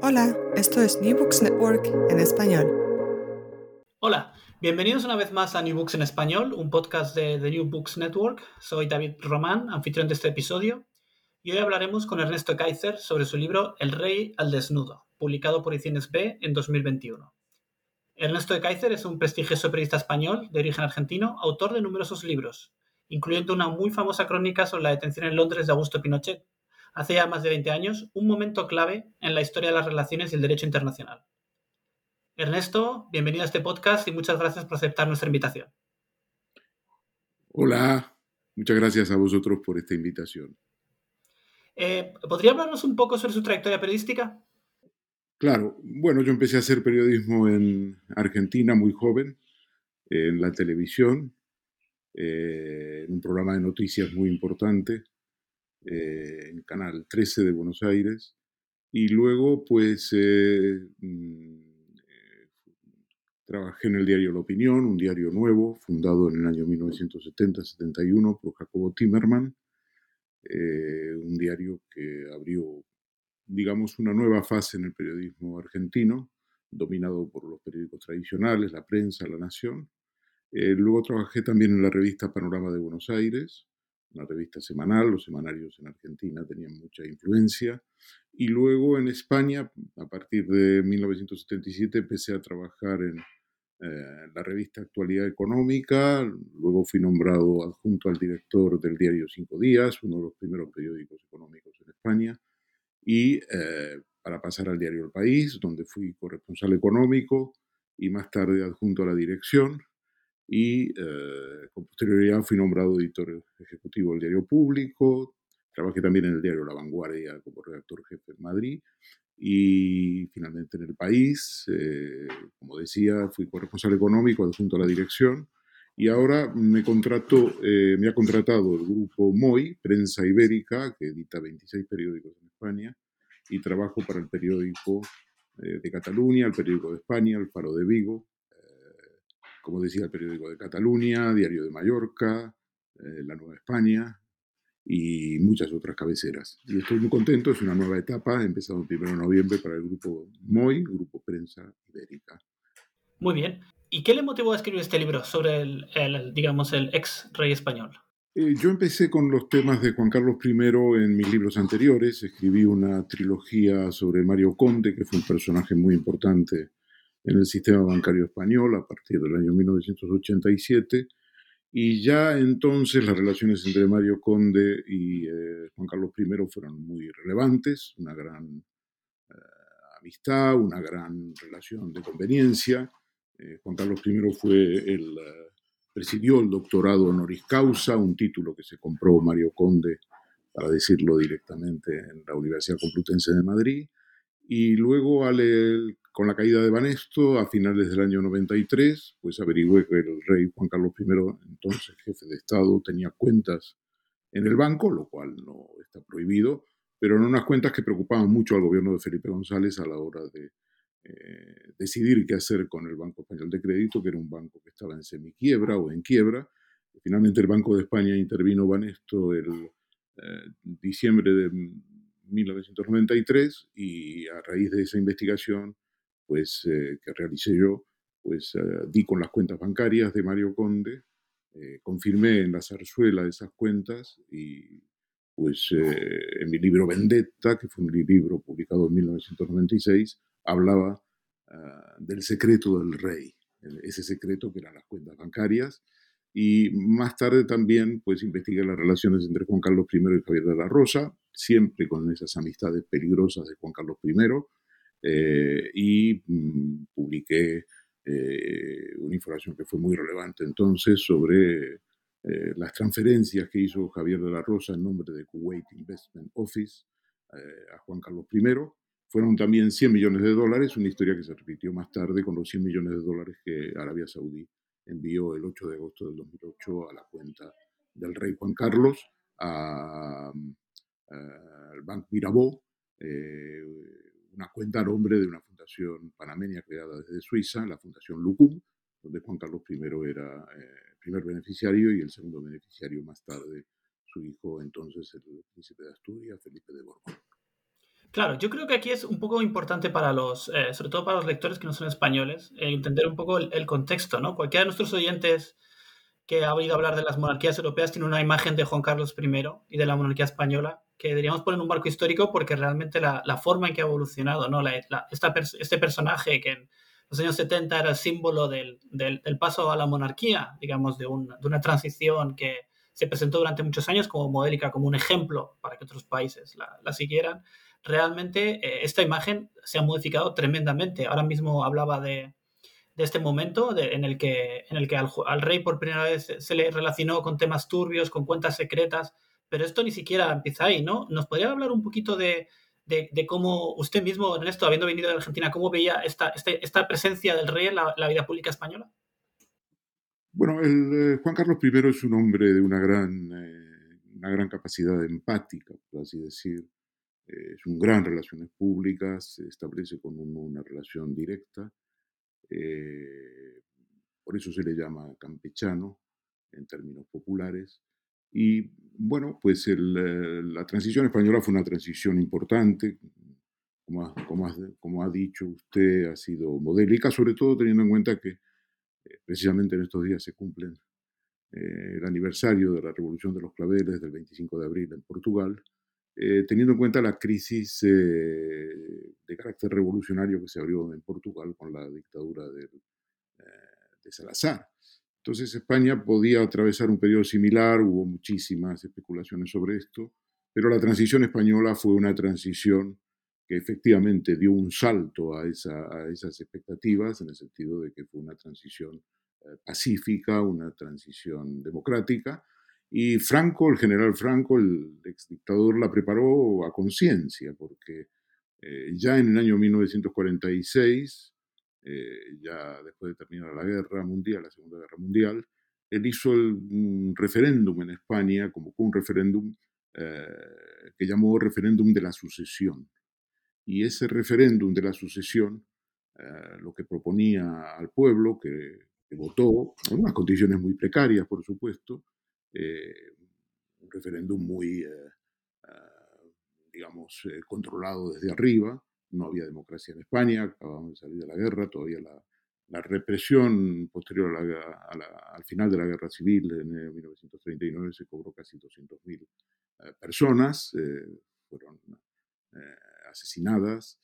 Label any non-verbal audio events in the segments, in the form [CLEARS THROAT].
Hola, esto es New Books Network en español. Hola, bienvenidos una vez más a New Books en español, un podcast de The New Books Network. Soy David Román, anfitrión de este episodio, y hoy hablaremos con Ernesto Kaiser sobre su libro El Rey al Desnudo, publicado por Ediciones B en 2021. Ernesto de Kaiser es un prestigioso periodista español de origen argentino, autor de numerosos libros, incluyendo una muy famosa crónica sobre la detención en Londres de Augusto Pinochet, hace ya más de 20 años, un momento clave en la historia de las relaciones y el derecho internacional. Ernesto, bienvenido a este podcast y muchas gracias por aceptar nuestra invitación. Hola, muchas gracias a vosotros por esta invitación. Eh, ¿Podría hablarnos un poco sobre su trayectoria periodística? Claro, bueno, yo empecé a hacer periodismo en Argentina muy joven, en la televisión, eh, en un programa de noticias muy importante, eh, en Canal 13 de Buenos Aires, y luego pues eh, mm, trabajé en el diario La Opinión, un diario nuevo, fundado en el año 1970-71 por Jacobo Timerman, un diario que abrió digamos, una nueva fase en el periodismo argentino, dominado por los periódicos tradicionales, la prensa, la nación. Eh, luego trabajé también en la revista Panorama de Buenos Aires, una revista semanal, los semanarios en Argentina tenían mucha influencia. Y luego en España, a partir de 1977, empecé a trabajar en eh, la revista Actualidad Económica, luego fui nombrado adjunto al director del diario Cinco Días, uno de los primeros periódicos económicos en España y eh, para pasar al diario El País, donde fui corresponsal económico y más tarde adjunto a la dirección y eh, con posterioridad fui nombrado editor ejecutivo del diario Público, trabajé también en el diario La Vanguardia como redactor jefe en Madrid y finalmente en El País, eh, como decía, fui corresponsal económico adjunto a la dirección y ahora me, contrató, me ha contratado el grupo MOI, Prensa Ibérica, que edita 26 periódicos en España, y trabajo para el periódico eh, de Cataluña, el periódico de España, el Faro de Vigo, eh, como decía, el periódico de Cataluña, Diario de Mallorca, eh, La Nueva España y muchas otras cabeceras. Y estoy muy contento, es una nueva etapa, empezado el 1 de noviembre para el grupo MOI, Grupo Prensa Ibérica. Muy bien. ¿Y qué le motivó a escribir este libro sobre el digamos, el ex rey español? Eh, yo empecé con los temas de Juan Carlos I en mis libros anteriores. Escribí una trilogía sobre Mario Conde, que fue un personaje muy importante en el sistema bancario español a partir del año 1987. Y ya entonces las relaciones entre Mario Conde y eh, Juan Carlos I fueron muy relevantes, una gran eh, amistad, una gran relación de conveniencia. Juan Carlos I fue el Presidió el doctorado honoris causa, un título que se compró Mario Conde, para decirlo directamente, en la Universidad Complutense de Madrid. Y luego, con la caída de Banesto, a finales del año 93, pues averigüé que el rey Juan Carlos I, entonces jefe de Estado, tenía cuentas en el banco, lo cual no está prohibido, pero en unas cuentas que preocupaban mucho al gobierno de Felipe González a la hora de eh, decidir qué hacer con el Banco Español de Crédito, que era un banco que estaba en semiquiebra o en quiebra. Finalmente el Banco de España intervino Banesto el eh, diciembre de 1993 y a raíz de esa investigación pues, eh, que realicé yo, pues di con las cuentas bancarias de Mario Conde, confirmé en la zarzuela esas cuentas y pues en mi libro Vendetta, que fue un libro publicado en 1996, hablaba ah, del secreto del rey, ese secreto que eran las cuentas bancarias, y más tarde también pues investigué las relaciones entre Juan Carlos I y Javier de la Rosa, siempre con esas amistades peligrosas de Juan Carlos I, eh, y mm, publiqué eh, una información que fue muy relevante entonces sobre eh, las transferencias que hizo Javier de la Rosa en nombre de Kuwait Investment Office a Juan Carlos I. Fueron también 100 millones de dólares, una historia que se repitió más tarde con los 100 millones de dólares que Arabia Saudí envió el 8 de agosto del 2008 a la cuenta del rey Juan Carlos, al Banco Mirabeau, eh, una cuenta a nombre de una fundación panameña creada desde Suiza, la Fundación Lucum, donde Juan Carlos I era el eh, primer beneficiario y el segundo beneficiario más tarde su hijo, entonces el príncipe de Asturias, Felipe de Borbón. Claro, yo creo que aquí es un poco importante para los, eh, sobre todo para los lectores que no son españoles, eh, entender un poco el, contexto, ¿no? Cualquiera de nuestros oyentes que ha oído hablar de las monarquías europeas tiene una imagen de Juan Carlos I y de la monarquía española que deberíamos poner en un marco histórico porque realmente la, forma en que ha evolucionado, ¿no? este personaje que en los años 70 era el símbolo del, del, paso a la monarquía, digamos, de, de una transición que se presentó durante muchos años como modélica, como un ejemplo para que otros países la, la siguieran realmente eh, esta imagen se ha modificado tremendamente. Ahora mismo hablaba de, este momento en el que, en el que al, rey por primera vez se le relacionó con temas turbios, con cuentas secretas, pero esto ni siquiera empieza ahí, ¿no? ¿Nos podría hablar un poquito de, cómo usted mismo, Ernesto, habiendo venido de Argentina, cómo veía esta, este, esta presencia del rey en la, vida pública española? Bueno, eh, Juan Carlos I es un hombre de una gran, eh, una gran capacidad empática, por así decir es un gran relaciones públicas, se establece con una relación directa, eh, por eso se le llama campechano en términos populares. Y bueno, pues eh, la transición española fue una transición importante, como como, ha, dicho usted, ha sido modélica, sobre todo teniendo en cuenta que eh, precisamente en estos días se cumplen el aniversario de la Revolución de los Claveles del 25 de abril en Portugal, eh, teniendo en cuenta la crisis eh, de carácter revolucionario que se abrió en Portugal con la dictadura eh, de Salazar. Entonces España podía atravesar un periodo similar, hubo muchísimas especulaciones sobre esto, pero la transición española fue una transición que efectivamente dio un salto a, esa, a esas expectativas, en el sentido de que fue una transición pacífica, una transición democrática, y Franco, el general Franco, el ex dictador, la preparó a conciencia, porque eh, ya en el año 1946, eh, ya después de terminar la guerra mundial, la Segunda Guerra Mundial, él hizo un referéndum en España, como un referéndum eh, que llamó referéndum de la sucesión. Y ese referéndum de la sucesión lo que proponía al pueblo, que, que votó, en unas condiciones muy precarias, por supuesto, eh, un referéndum muy, eh, ah, digamos, eh, controlado desde arriba. No había democracia en España, acabamos de salir de la guerra, todavía la, represión posterior al final de la guerra civil en 1939 se cobró casi 200.000 personas, fueron asesinadas.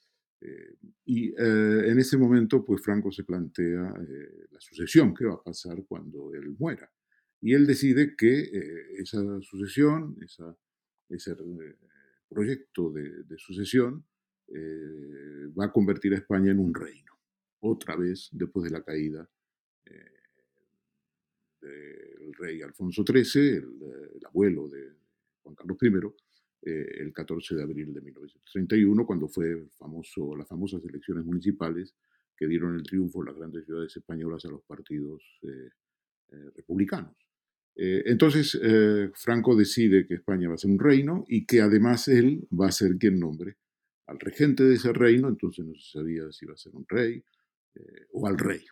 y en ese momento, pues Franco se plantea la sucesión, qué va a pasar cuando él muera y él decide que eh, esa sucesión, ese eh, proyecto de, sucesión, eh, va a convertir a España en un reino, otra vez después de la caída del rey Alfonso XIII, el, abuelo de Juan Carlos I, el 14 de abril de 1931, cuando fue famoso, las famosas elecciones municipales que dieron el triunfo en las grandes ciudades españolas a los partidos republicanos. Eh, entonces, eh, Franco decide que España va a ser un reino y que además él va a ser quien nombre al regente de ese reino, entonces no se sabía si iba a ser un rey eh, o al rey.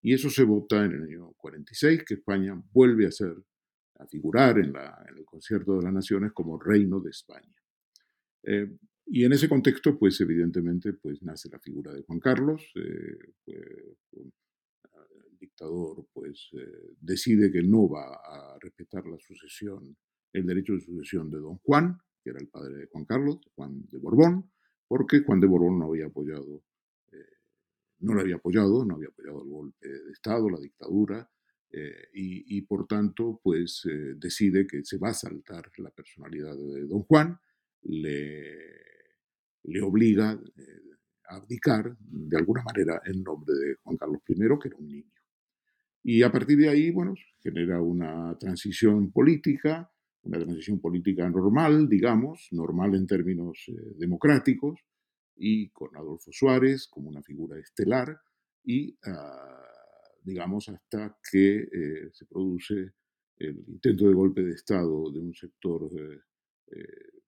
Y eso se vota en el año 46, que España vuelve a ser, a figurar en, el concierto de las naciones como reino de España. y en ese contexto, pues evidentemente, pues nace la figura de Juan Carlos, dictador pues decide que no va a respetar la sucesión, el derecho de sucesión de don Juan, que era el padre de Juan Carlos, Juan de Borbón, porque Juan de Borbón no había apoyado, eh, no lo había apoyado, no había apoyado el golpe de Estado, la dictadura, eh, y, por tanto, pues eh, decide que se va a saltar la personalidad de don Juan, le, le obliga a abdicar de alguna manera en nombre de Juan Carlos I, que era un niño. Y a partir de ahí, bueno, genera una transición política, una transición política normal, digamos, normal en términos eh, democráticos, y con Adolfo Suárez como una figura estelar, y ah, digamos hasta que eh, se produce el intento de golpe de Estado de un sector eh,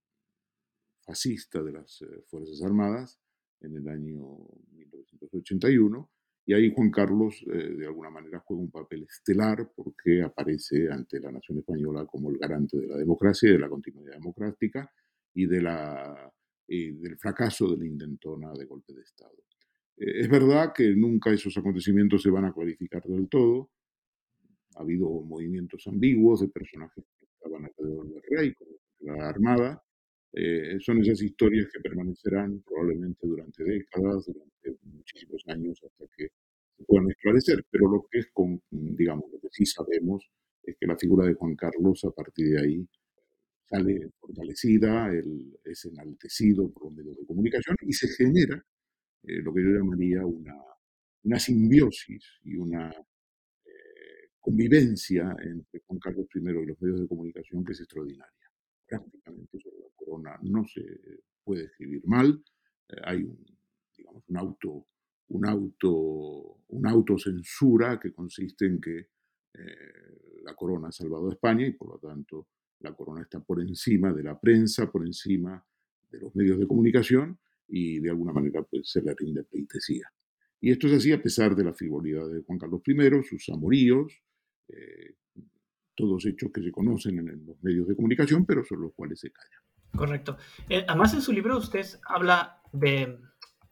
fascista de las Fuerzas Armadas en el año 1981, y ahí Juan Carlos, eh, de alguna manera, juega un papel estelar porque aparece ante la nación española como el garante de la democracia y de la continuidad democrática y de la, del fracaso de la intentona de golpe de Estado. Eh, es verdad que nunca esos acontecimientos se van a clarificar del todo. Ha habido movimientos ambiguos de personajes que estaban alrededor del rey, como la Armada, eh, son esas historias que permanecerán probablemente durante décadas, durante muchísimos años, hasta que se puedan esclarecer. Pero digamos, lo que sí sabemos es que la figura de Juan Carlos a partir de ahí sale fortalecida, él es enaltecido por los medios de comunicación y se genera eh, lo que yo llamaría una, una simbiosis y una eh, convivencia entre Juan Carlos I y los medios de comunicación que es extraordinaria prácticamente corona no se puede escribir mal. Eh, hay un, un auto, un auto, una autocensura que consiste en que eh, la corona ha salvado a España y por lo tanto la corona está por encima de la prensa, por encima de los medios de comunicación y de alguna manera pues, se le rinde pleitesía. Y esto es así a pesar de la frivolidad de Juan Carlos I, sus amoríos, eh, todos hechos que se conocen en los medios de comunicación, pero sobre los cuales se callan. Correcto. Eh, además, en su libro usted habla de,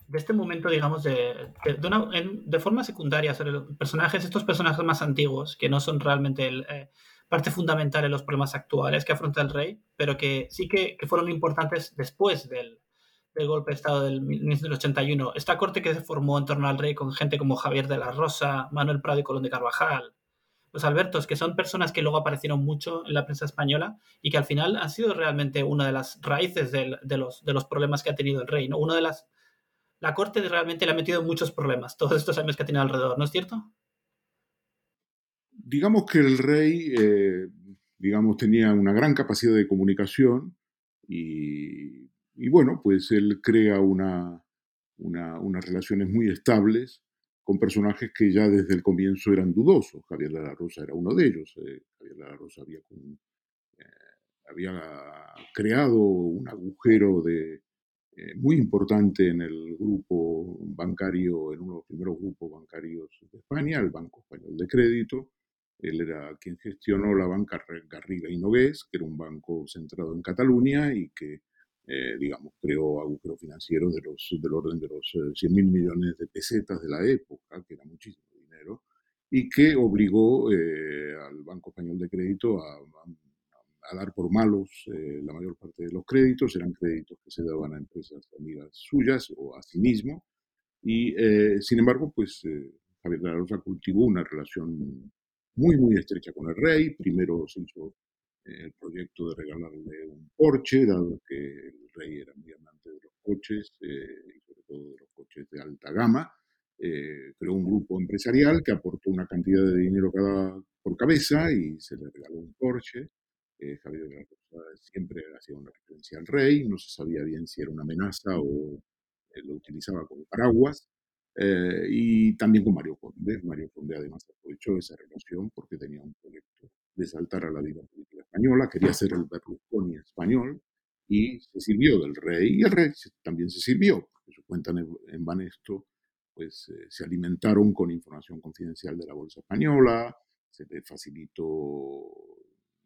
de este momento, digamos, de, de, de, forma secundaria sobre los personajes, estos personajes más antiguos, que no son realmente el, eh, parte fundamental en los problemas actuales que afronta el rey, pero que sí que, que fueron importantes después del, del, golpe de Estado del 1981. Esta corte que se formó en torno al rey con gente como Javier de la Rosa, Manuel Prado y Colón de Carvajal, Albertos, que son personas que luego aparecieron mucho en la prensa española y que al final han sido realmente una de las raíces de, los, problemas que ha tenido el rey. ¿no? Una de las, la corte realmente le ha metido muchos problemas todos estos años que ha tenido alrededor, ¿no es cierto? Digamos que el rey, eh, digamos, tenía una gran capacidad de comunicación y, bueno, pues él crea una, unas relaciones muy estables con personajes que ya desde el comienzo eran dudosos. Javier de la Rosa era uno de ellos. Eh, Javier de la Rosa había, eh, creado un agujero eh, muy importante en el grupo bancario, en uno de los primeros grupos bancarios de España, el Banco Español de Crédito. Él era quien gestionó la banca Garriga y Nogués, que era un banco centrado en Cataluña y que eh, digamos, creó agujeros financieros de los, del orden de los 100 eh, mil millones de pesetas de la época, que era muchísimo dinero, y que obligó eh, al Banco Español de Crédito a, a, dar por malos la mayor parte de los créditos, eran créditos que se daban a empresas amigas suyas o a sí mismo, y sin embargo, pues Javier de la Rosa cultivó una relación muy, muy estrecha con el rey, primero se hizo el proyecto de regalarle un Porsche, dado que el rey era muy amante de los coches eh, y sobre todo de los coches de alta gama. Eh, creó un grupo empresarial que aportó una cantidad de dinero cada, por cabeza y se le regaló un Porsche. Eh, Javier de la Rosa siempre hacía una referencia al rey, no se sabía bien si era una amenaza o lo utilizaba como paraguas. y también con Mario Conde. Mario Conde además aprovechó esa relación porque tenía un proyecto de saltar a la vida política española, quería ser el Berlusconi español y se sirvió del rey y el rey también se sirvió, porque su cuenta en Banesto pues eh, se alimentaron con información confidencial de la bolsa española, se le facilitó,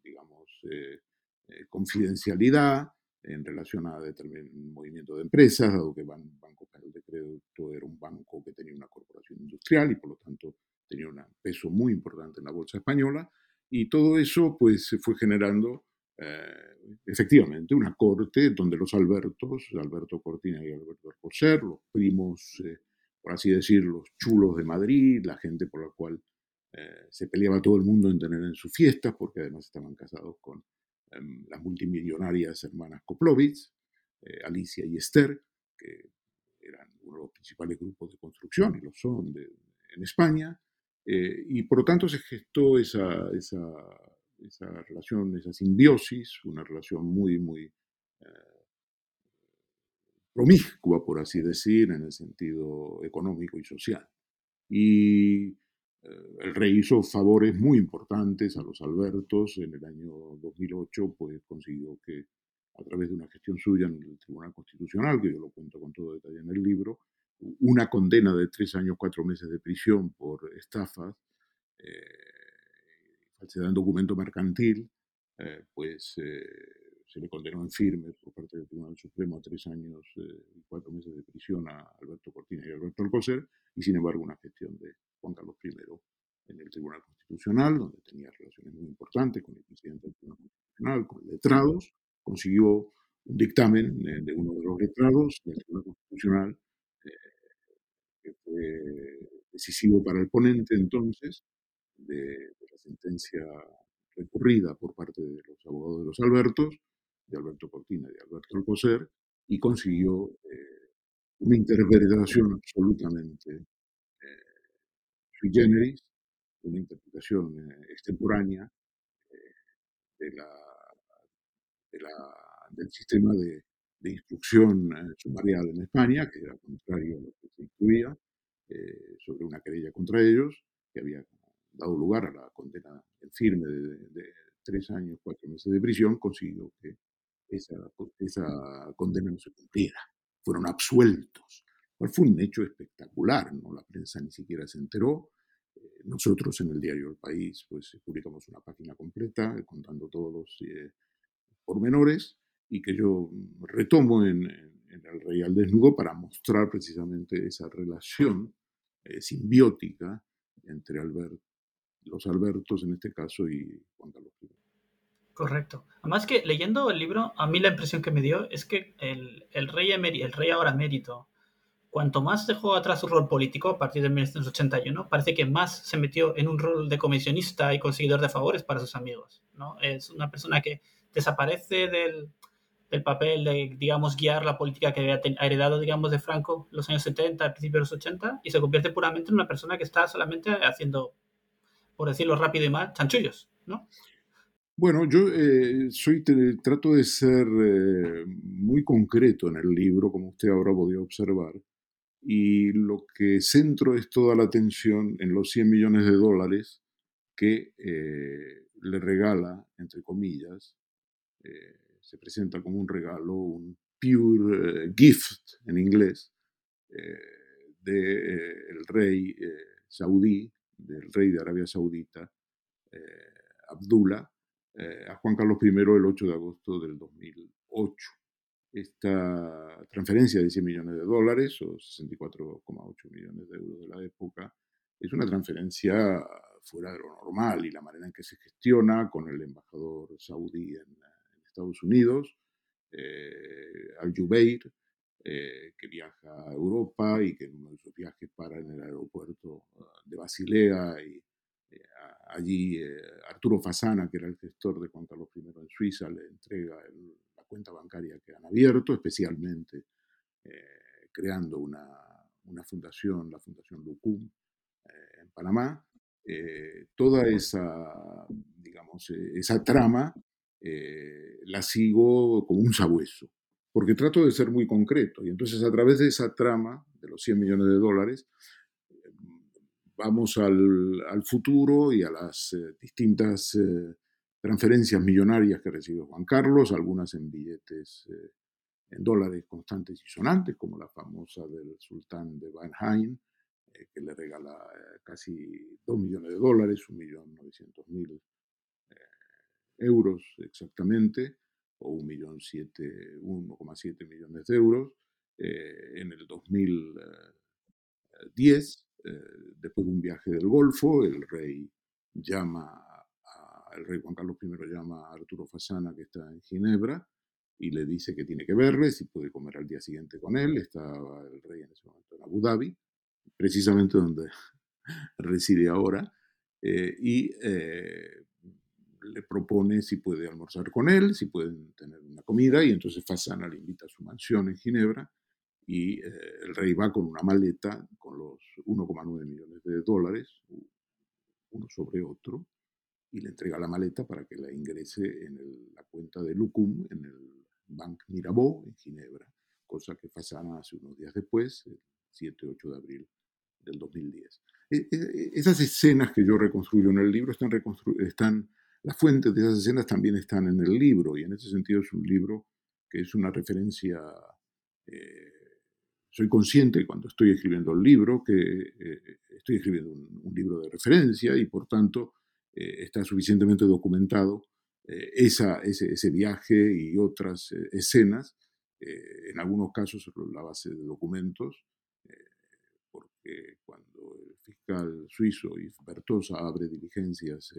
digamos, eh, eh, confidencialidad en relación a determinado movimiento de empresas, dado que el Banco Español de Crédito era un banco que tenía una corporación industrial y por lo tanto tenía un peso muy importante en la bolsa española, y todo eso pues se fue generando eh, efectivamente, una corte donde los Albertos, Alberto Cortina y Alberto Alcocer, los primos, eh, por así decir, los chulos de Madrid, la gente por la cual eh, se peleaba todo el mundo en tener en sus fiestas, porque además estaban casados con em, las multimillonarias hermanas Koplovitz, eh, Alicia y Esther, que eran uno de los principales grupos de construcción, y lo son en España, y por lo tanto se gestó esa, esa esa relación, esa simbiosis, una relación muy, muy eh, promiscua, por así decir, en el sentido económico y social. Y eh, el rey hizo favores muy importantes a los Albertos. En el año 2008, pues consiguió que, a través de una gestión suya en el Tribunal Constitucional, que yo lo cuento con todo detalle en el libro, una condena de tres años, cuatro meses de prisión por estafas. Eh, se da un documento mercantil, eh, pues eh, se le condenó en firme por parte del Tribunal Supremo a tres años eh, y cuatro meses de prisión a Alberto Cortina y Alberto Alcocer, y sin embargo una gestión de Juan Carlos I en el Tribunal Constitucional, donde tenía relaciones muy importantes con el presidente del Tribunal Constitucional, con letrados, consiguió un dictamen de uno de los letrados del Tribunal Constitucional que fue decisivo para el ponente entonces, de, la sentencia recurrida por parte de los abogados de los Albertos, de Alberto Cortina y de Alberto Alcocer, y consiguió eh, una interpretación absolutamente eh, sui generis, una interpretación eh, extemporánea de la, del sistema de, de instrucción sumarial en España, que era contrario a lo que se incluía, sobre una querella contra ellos, que había dado lugar a la condena en firme de, tres años, cuatro meses de prisión, consiguió que esa, esa condena no se cumpliera. Fueron absueltos. fue un hecho espectacular, ¿no? La prensa ni siquiera se enteró. Eh, nosotros en el diario El País pues publicamos una página completa eh, contando todos los eh, pormenores y que yo retomo en, El Rey al Desnudo para mostrar precisamente esa relación simbiótica entre los Albertos en este caso y Juan Carlos. Correcto. Además que leyendo el libro, a mí la impresión que me dio es que el, el rey, ahora emérito, cuanto más dejó atrás su rol político a partir de 1981, parece que más se metió en un rol de comisionista y conseguidor de favores para sus amigos. ¿no? Es una persona que desaparece del, del papel de, digamos, guiar la política que había heredado, digamos, de Franco los años 70, al principio de los 80, y se convierte puramente en una persona que está solamente haciendo por decirlo rápido y mal, chanchullos, ¿no? Bueno, yo eh, soy, trato de ser eh, muy concreto en el libro, como usted habrá podido observar, y lo que centro es toda la atención en los 100 millones de dólares que eh, le regala, entre comillas, se presenta como un regalo, un pure gift en inglés, del rey saudí del rey de Arabia Saudita, eh, Abdullah, eh, a Juan Carlos I el 8 de agosto del 2008. Esta transferencia de 100 millones de dólares, o 64,8 millones de euros de la época, es una transferencia fuera de lo normal y la manera en que se gestiona con el embajador saudí en, Estados Unidos, eh, Al-Jubeir, eh, que viaja a Europa y que en uno de sus viajes para en el aeropuerto ah, de Basilea y eh, allí eh, Arturo Fasana, que era el gestor de Juan Carlos I en Suiza, le entrega la cuenta bancaria que han abierto, especialmente creando una, una, fundación, la Fundación Lucum, en Panamá. toda esa, digamos, esa trama la sigo como un sabueso porque trato de ser muy concreto. Y entonces a través de esa trama de los 100 millones de dólares, vamos al, futuro y a las eh, distintas eh, transferencias millonarias que recibe Juan Carlos, algunas en billetes eh, en dólares constantes y sonantes, como la famosa del sultán de Banheim, que le regala casi 2 millones de dólares, 1.900.000 euros exactamente, o 1,7 millones de euros. Eh, en el 2010, eh, después de un viaje del Golfo, el rey llama el rey Juan Carlos I llama a Arturo Fasana, que está en Ginebra, y le dice que tiene que verle, si puede comer al día siguiente con él. Estaba el rey en ese momento en Abu Dhabi, precisamente donde [LAUGHS] reside ahora, eh, y eh, le propone si puede almorzar con él, si pueden tener una comida, y entonces Fasana le invita a su mansión en Ginebra, y eh, el rey va con una maleta con los 1,9 millones de dólares, uno sobre otro, y le entrega la maleta para que la ingrese en la cuenta de Lucum, en el Bank Mirabeau, en Ginebra, cosa que Fasana hace unos días después, el 7-8 de abril del 2010. E, e, esas escenas que yo reconstruyo en el libro están, están, las fuentes de esas escenas también están en el libro, y en ese sentido es un libro que es una referencia eh, soy consciente cuando estoy escribiendo el libro que eh, estoy escribiendo un, libro de referencia y por tanto eh, está suficientemente documentado esa, ese, viaje y otras escenas, en algunos casos sobre la base de documentos, porque cuando el fiscal suizo Yves Bertosa abre diligencias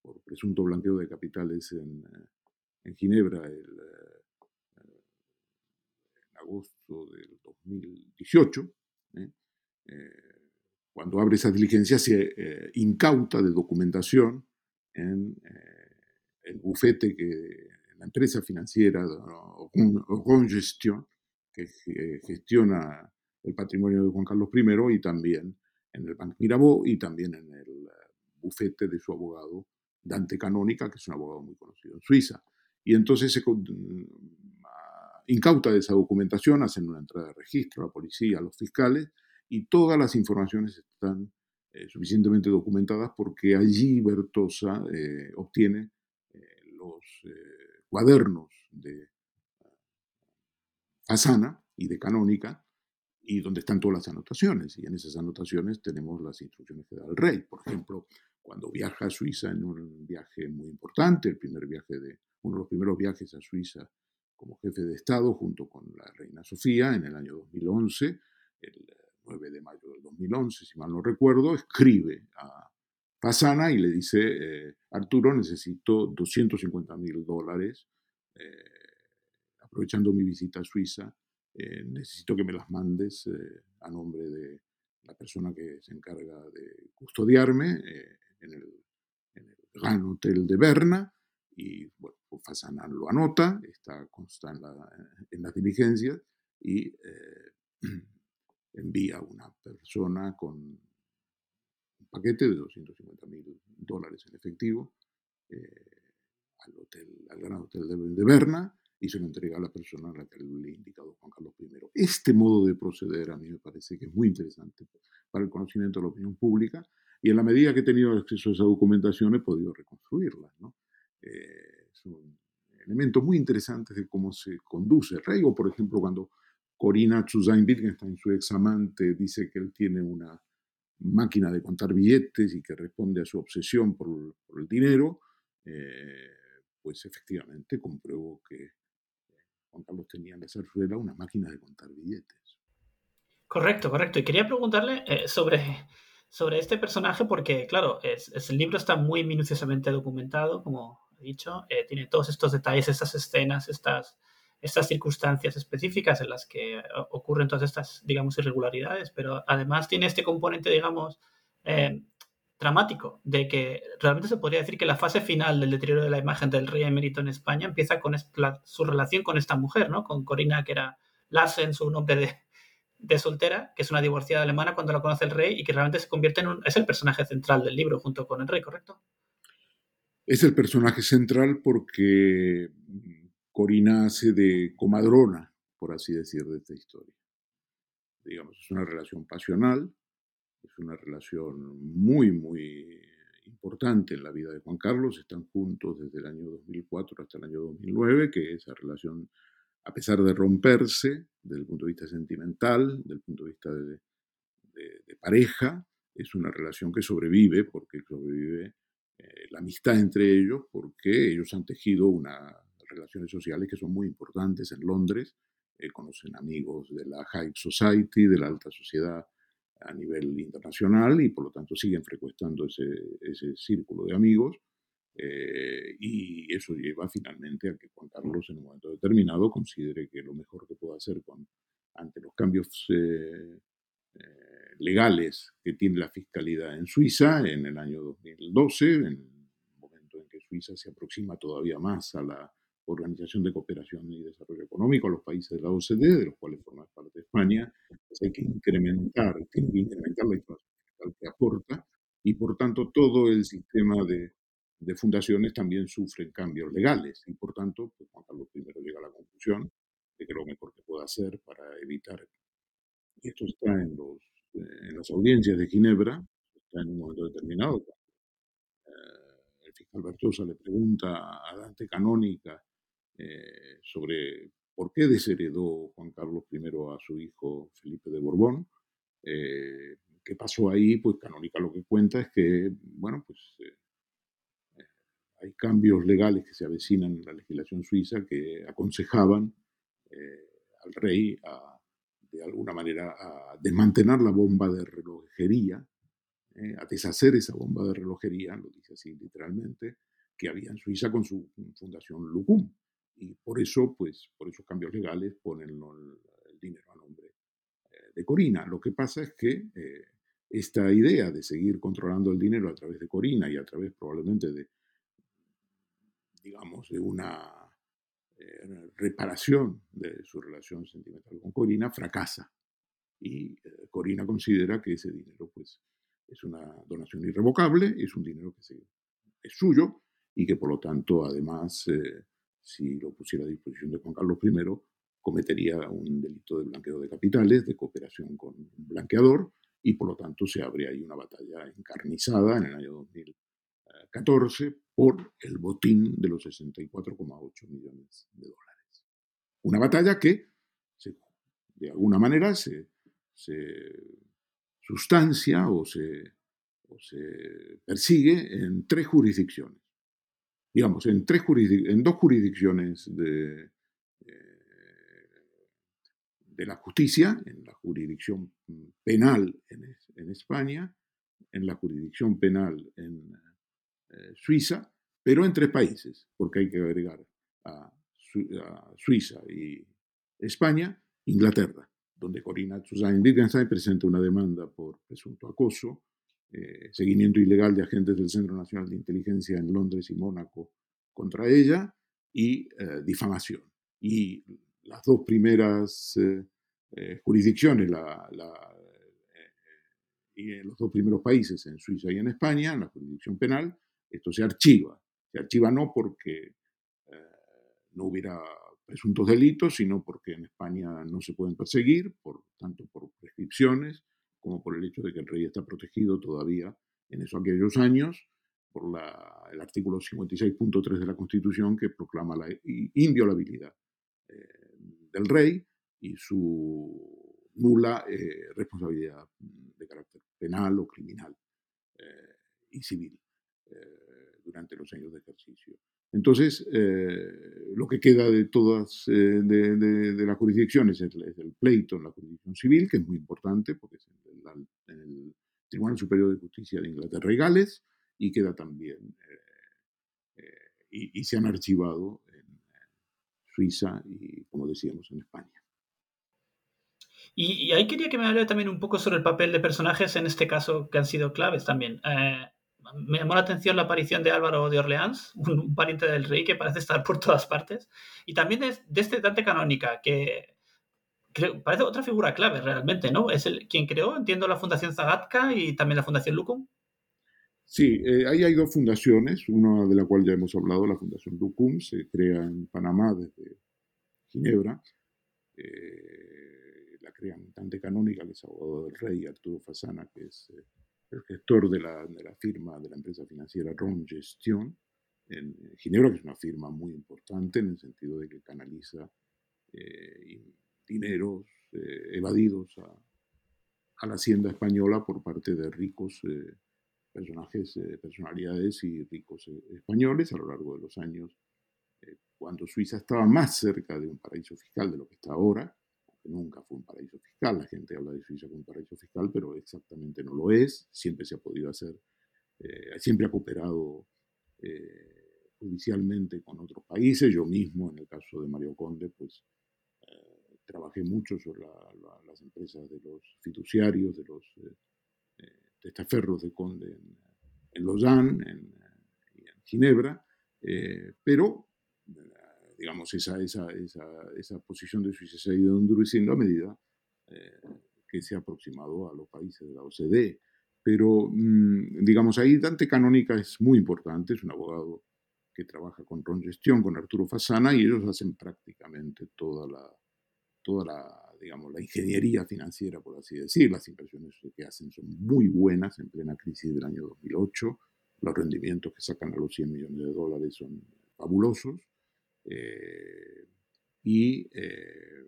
por presunto blanqueo de capitales en, en Ginebra el agosto del 2018, ¿eh? Eh, cuando abre esa diligencia, se eh, incauta de documentación en el bufete que la empresa financiera Gestión, que gestiona el patrimonio de Juan Carlos I y también en el Banco Mirabeau y también en el bufete de su abogado Dante Canónica, que es un abogado muy conocido en Suiza. Y entonces se, incauta de esa documentación, hacen una entrada de registro a la policía, a los fiscales, y todas las informaciones están eh, suficientemente documentadas porque allí Bertosa eh, obtiene eh, los cuadernos de Asana y de Canónica, y donde están todas las anotaciones. Y en esas anotaciones tenemos las instrucciones que da el rey. Por ejemplo, cuando viaja a Suiza en un viaje muy importante, el primer viaje de, uno de los primeros viajes a Suiza como jefe de Estado junto con la reina Sofía en el año 2011, el 9 de mayo del 2011, si mal no recuerdo, escribe a Fasana y le dice, eh, Arturo, necesito 250 mil dólares, eh, aprovechando mi visita a Suiza, eh, necesito que me las mandes a nombre de la persona que se encarga de custodiarme en el, en, el, Gran Hotel de Berna, y bueno, pues Fasana lo anota, está consta en, en las diligencias y eh, [CLEARS THROAT] envía una persona con un paquete de 250 mil dólares en efectivo eh, al, hotel, al gran hotel de, Berna y se lo entrega a la persona a la que le ha indicado Juan Carlos I. Este modo de proceder a mí me parece que es muy interesante para el conocimiento de la opinión pública y en la medida que he tenido acceso a esa documentación he podido reconstruirla. ¿no? Eh, es un elemento muy interesante de cómo se conduce el rey, o por ejemplo cuando Corina Chuzain Wittgenstein, su examante, dice que él tiene una máquina de contar billetes y que responde a su obsesión por, el dinero, eh, pues efectivamente compruebo que Juan Carlos tenía en la zarzuela una máquina de contar billetes. Correcto, correcto. Y quería preguntarle eh, sobre sobre este personaje porque, claro, es, el libro está muy minuciosamente documentado, como he dicho, eh, tiene todos estos detalles, estas escenas, estas, estas circunstancias específicas en las que ocurren todas estas, digamos, irregularidades, pero además tiene este componente, digamos, eh, dramático, de que realmente se podría decir que la fase final del deterioro de la imagen del rey emérito en España empieza con su relación con esta mujer, ¿no? Con Corina, que era Larsen, su nombre de, de soltera, que es una divorciada alemana cuando la conoce el rey y que realmente se convierte en un, es el personaje central del libro junto con el rey, ¿correcto? Es el personaje central porque Corina hace de comadrona, por así decir, de esta historia. Digamos, es una relación pasional, es una relación muy, muy importante en la vida de Juan Carlos. Están juntos desde el año 2004 hasta el año 2009, que esa relación a pesar de romperse desde el punto de vista sentimental, desde el punto de vista de, pareja, es una relación que sobrevive porque sobrevive eh, la amistad entre ellos, porque ellos han tejido unas relaciones sociales que son muy importantes en Londres, eh, conocen amigos de la High Society, de la alta sociedad a nivel internacional y por lo tanto siguen frecuentando ese, ese círculo de amigos Eh, y eso lleva finalmente a que Juan Carlos en un momento determinado considere que lo mejor que puede hacer con, ante los cambios eh, eh, legales que tiene la fiscalidad en Suiza en el año 2012, en el momento en que Suiza se aproxima todavía más a la Organización de Cooperación y Desarrollo Económico, a los países de la OCDE, de los cuales forma parte España, pues hay que incrementar, tiene que incrementar la información que aporta y por tanto todo el sistema de de fundaciones también sufren cambios legales y por tanto pues Juan Carlos I llega a la conclusión de que lo mejor que puede hacer para evitar, y esto está en, los, eh, en las audiencias de Ginebra, está en un momento determinado, eh, el fiscal Bertosa le pregunta a Dante Canónica eh, sobre por qué desheredó Juan Carlos I a su hijo Felipe de Borbón, ¿qué pasó ahí? Pues Canónica lo que cuenta es que, bueno, pues hay cambios legales que se avecinan en la legislación suiza que aconsejaban eh, al rey a, de alguna manera a desmantelar la bomba de relojería, eh, a deshacer esa bomba de relojería, lo dice así literalmente, que había en Suiza con su fundación Lucum. Y por eso, pues, por esos cambios legales ponen el, dinero a nombre eh, de Corina. Lo que pasa es que esta idea de seguir controlando el dinero a través de Corina y a través probablemente de digamos, de una eh, reparación de su relación sentimental con Corina, fracasa. Y eh, Corina considera que ese dinero pues, es una donación irrevocable, es un dinero que es suyo y que por lo tanto, además, eh, si lo pusiera a disposición de Juan Carlos I, cometería un delito de blanqueo de capitales, de cooperación con un blanqueador, y por lo tanto se abre ahí una batalla encarnizada en el año 2014 por el botín de los 64,8 millones de dólares. Una batalla que, de alguna manera, se, sustancia o se, persigue en tres jurisdicciones. Digamos, en, tres en dos jurisdicciones de, eh, de la justicia, en la jurisdicción penal en España, en la jurisdicción penal en eh, Suiza, pero en tres países, porque hay que agregar a, Suiza y España, Inglaterra, donde Corina Susan Wittgenstein presenta una demanda por presunto acoso, eh, seguimiento ilegal de agentes del Centro Nacional de Inteligencia en Londres y Mónaco contra ella y eh, difamación. Y las dos primeras jurisdicciones, los dos primeros países, en Suiza y en España, en la jurisdicción penal, esto se archiva. Se archiva no porque eh, no hubiera presuntos delitos, sino porque en España no se pueden perseguir, por, tanto por prescripciones como por el hecho de que el rey está protegido todavía en esos aquellos años por el artículo 56.3 de la Constitución que proclama la inviolabilidad eh, del rey y su nula eh, responsabilidad de carácter penal o criminal y civil durante los años de ejercicio. Entonces, eh, lo que queda de todas eh, de, las jurisdicciones es, el pleito en la jurisdicción civil, que es muy importante porque es en, el Tribunal Superior de Justicia de Inglaterra y Gales, y queda también, eh, y, y, se han archivado en Suiza y, como decíamos, en España. Y, ahí quería que me hable también un poco sobre el papel de personajes en este caso que han sido claves también me llamó la atención la aparición de Álvaro de Orleans, [LAUGHS] un, pariente del rey que parece estar por todas partes, y también de, este Dante Canónica, que parece otra figura clave realmente, ¿no? Es el quien creó, entiendo, la Fundación Zagatka y también la Fundación Lucum. Sí, eh, ahí hay dos fundaciones, una de la cual ya hemos hablado, la Fundación Lucum, se crea en Panamá desde Ginebra. Eh, la crean Dante Canónica, que es abogado del rey, Arturo Fasana, que es eh, el gestor de la, de la firma de la empresa financiera Ron Gestion en Ginebra, que es una firma muy importante en el sentido de que canaliza eh, dineros eh, evadidos a, la hacienda española por parte de ricos eh, personajes, personalidades y ricos españoles a lo largo de los años, cuando Suiza estaba más cerca de un paraíso fiscal de lo que está ahora, nunca fue un paraíso fiscal. La gente habla de Suiza como un paraíso fiscal, pero exactamente no lo es. Siempre se ha podido hacer, eh, siempre ha cooperado judicialmente con otros países. Yo mismo, en el caso de Mario Conde, pues trabajé mucho sobre las empresas de los fiduciarios, de los testaferros de Conde en, Lausanne, en, en Ginebra, pero digamos, esa, esa, esa, esa, posición de Suiza se ha ido endureciendo a medida eh, que se ha aproximado a los países de la OCDE. Pero, mm, digamos, ahí Dante Canónica es muy importante, es un abogado que trabaja con Ron Gestión, con Arturo Fasana, y ellos hacen prácticamente toda la, toda la, digamos, la ingeniería financiera, por así decir. Las inversiones que hacen son muy buenas en plena crisis del año 2008. Los rendimientos que sacan a los 100 millones de dólares son fabulosos. Eh, y eh,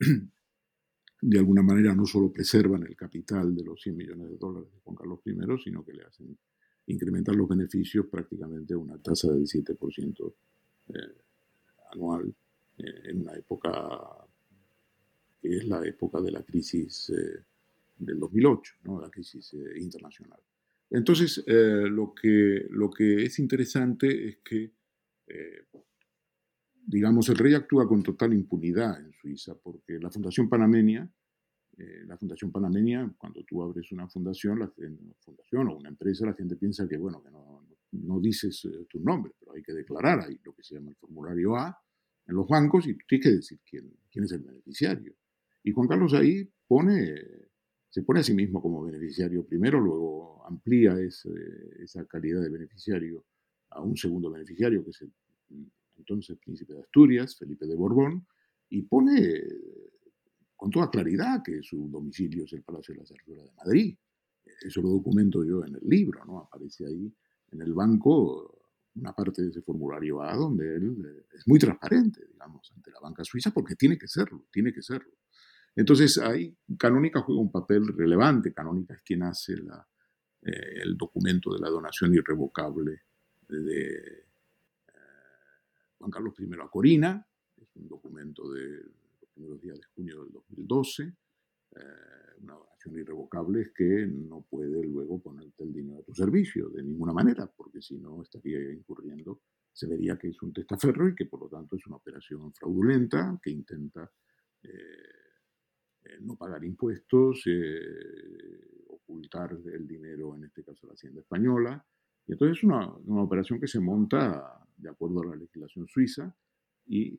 [CLEARS THROAT] de alguna manera no solo preservan el capital de los 100 millones de dólares de Juan Carlos I, sino que le hacen incrementar los beneficios prácticamente a una tasa del 7% eh, anual en una época que es la época de la crisis del 2008, ¿no? la crisis internacional. Entonces, lo, que, lo que es interesante es que digamos, el rey actúa con total impunidad en Suiza, porque la Fundación Panameña, eh, la Fundación Panameña, cuando tú abres una fundación, la fundación o una empresa, la gente piensa que, bueno, que no, no dices eh, tu nombre, pero hay que declarar ahí lo que se llama el formulario A en los bancos y tienes que decir quién, quién es el beneficiario. Y Juan Carlos ahí pone, se pone a sí mismo como beneficiario primero, luego amplía esa calidad de beneficiario a un segundo beneficiario, que es el entonces príncipe de Asturias, Felipe de Borbón, y pone con toda claridad que su domicilio es el Palacio de la Zarzuela de Madrid. Eso lo documento yo en el libro, ¿no? Aparece ahí en el banco una parte de ese formulario A donde él eh, es muy transparente, digamos, ante la banca suiza, porque tiene que serlo, tiene que serlo. Entonces ahí Canónica juega un papel relevante. Canónica es quien hace la, eh, el documento de la donación irrevocable de, Juan Carlos I a Corina, es un documento de los primeros días de junio del 2012, eh, una donación irrevocable es que no puede luego ponerte el dinero a tu servicio de ninguna manera, porque si no estaría incurriendo, se vería que es un testaferro y que por lo tanto es una operación fraudulenta que intenta eh, eh, no pagar impuestos, ocultar el dinero, en este caso la Hacienda Española. Y entonces es una, una operación que se monta de acuerdo a la legislación suiza, y eh,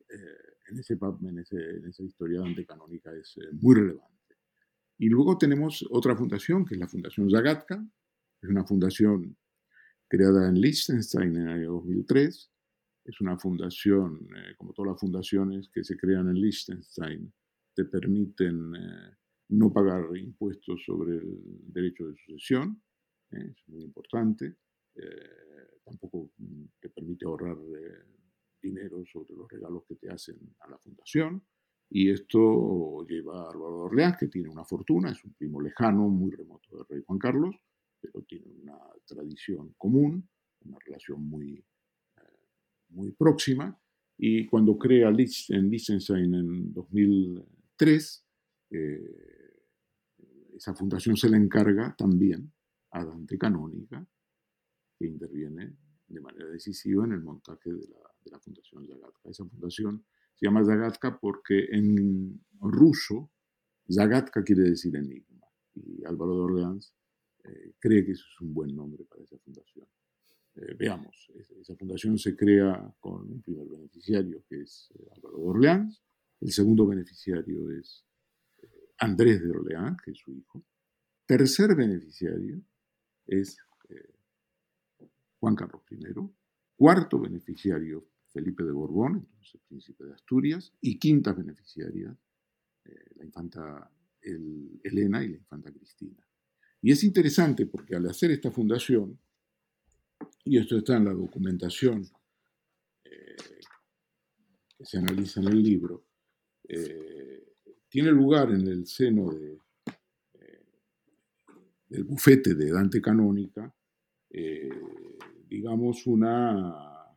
en, ese, en, en, esa historia Dante Canónica es eh, muy relevante. Y luego tenemos otra fundación, que es la Fundación Zagatka, es una fundación creada en Liechtenstein en el año 2003, es una fundación, eh, como todas las fundaciones que se crean en Liechtenstein, te permiten no pagar impuestos sobre el derecho de sucesión, es muy importante tampoco mm, te permite ahorrar eh, dinero sobre los regalos que te hacen a la fundación. Y esto lleva a Álvaro de Orleans, que tiene una fortuna, es un primo lejano, muy remoto del rey Juan Carlos, pero tiene una tradición común, una relación muy, eh, muy próxima. Y cuando crea en Liechtenstein en 2003, eh, esa fundación se le encarga también a Dante Canónica interviene de manera decisiva en el montaje de la, Fundación Zagatka. Esa fundación se llama Zagatka porque en ruso Zagatka quiere decir enigma y Álvaro de Orleans eh, cree que eso es un buen nombre para esa fundación. Eh, veamos, esa fundación se crea con un primer beneficiario que es eh, Álvaro de Orleans, el segundo beneficiario es Andrés de Orleans, que es su hijo, tercer beneficiario es Juan Carlos I, cuarto beneficiario Felipe de Borbón, entonces príncipe de Asturias, y quinta beneficiaria eh, la infanta Elena y la infanta Cristina. Y es interesante porque al hacer esta fundación, y esto está en la documentación eh, que se analiza en el libro, eh, tiene lugar en el seno del bufete de Dante Canónica digamos, una,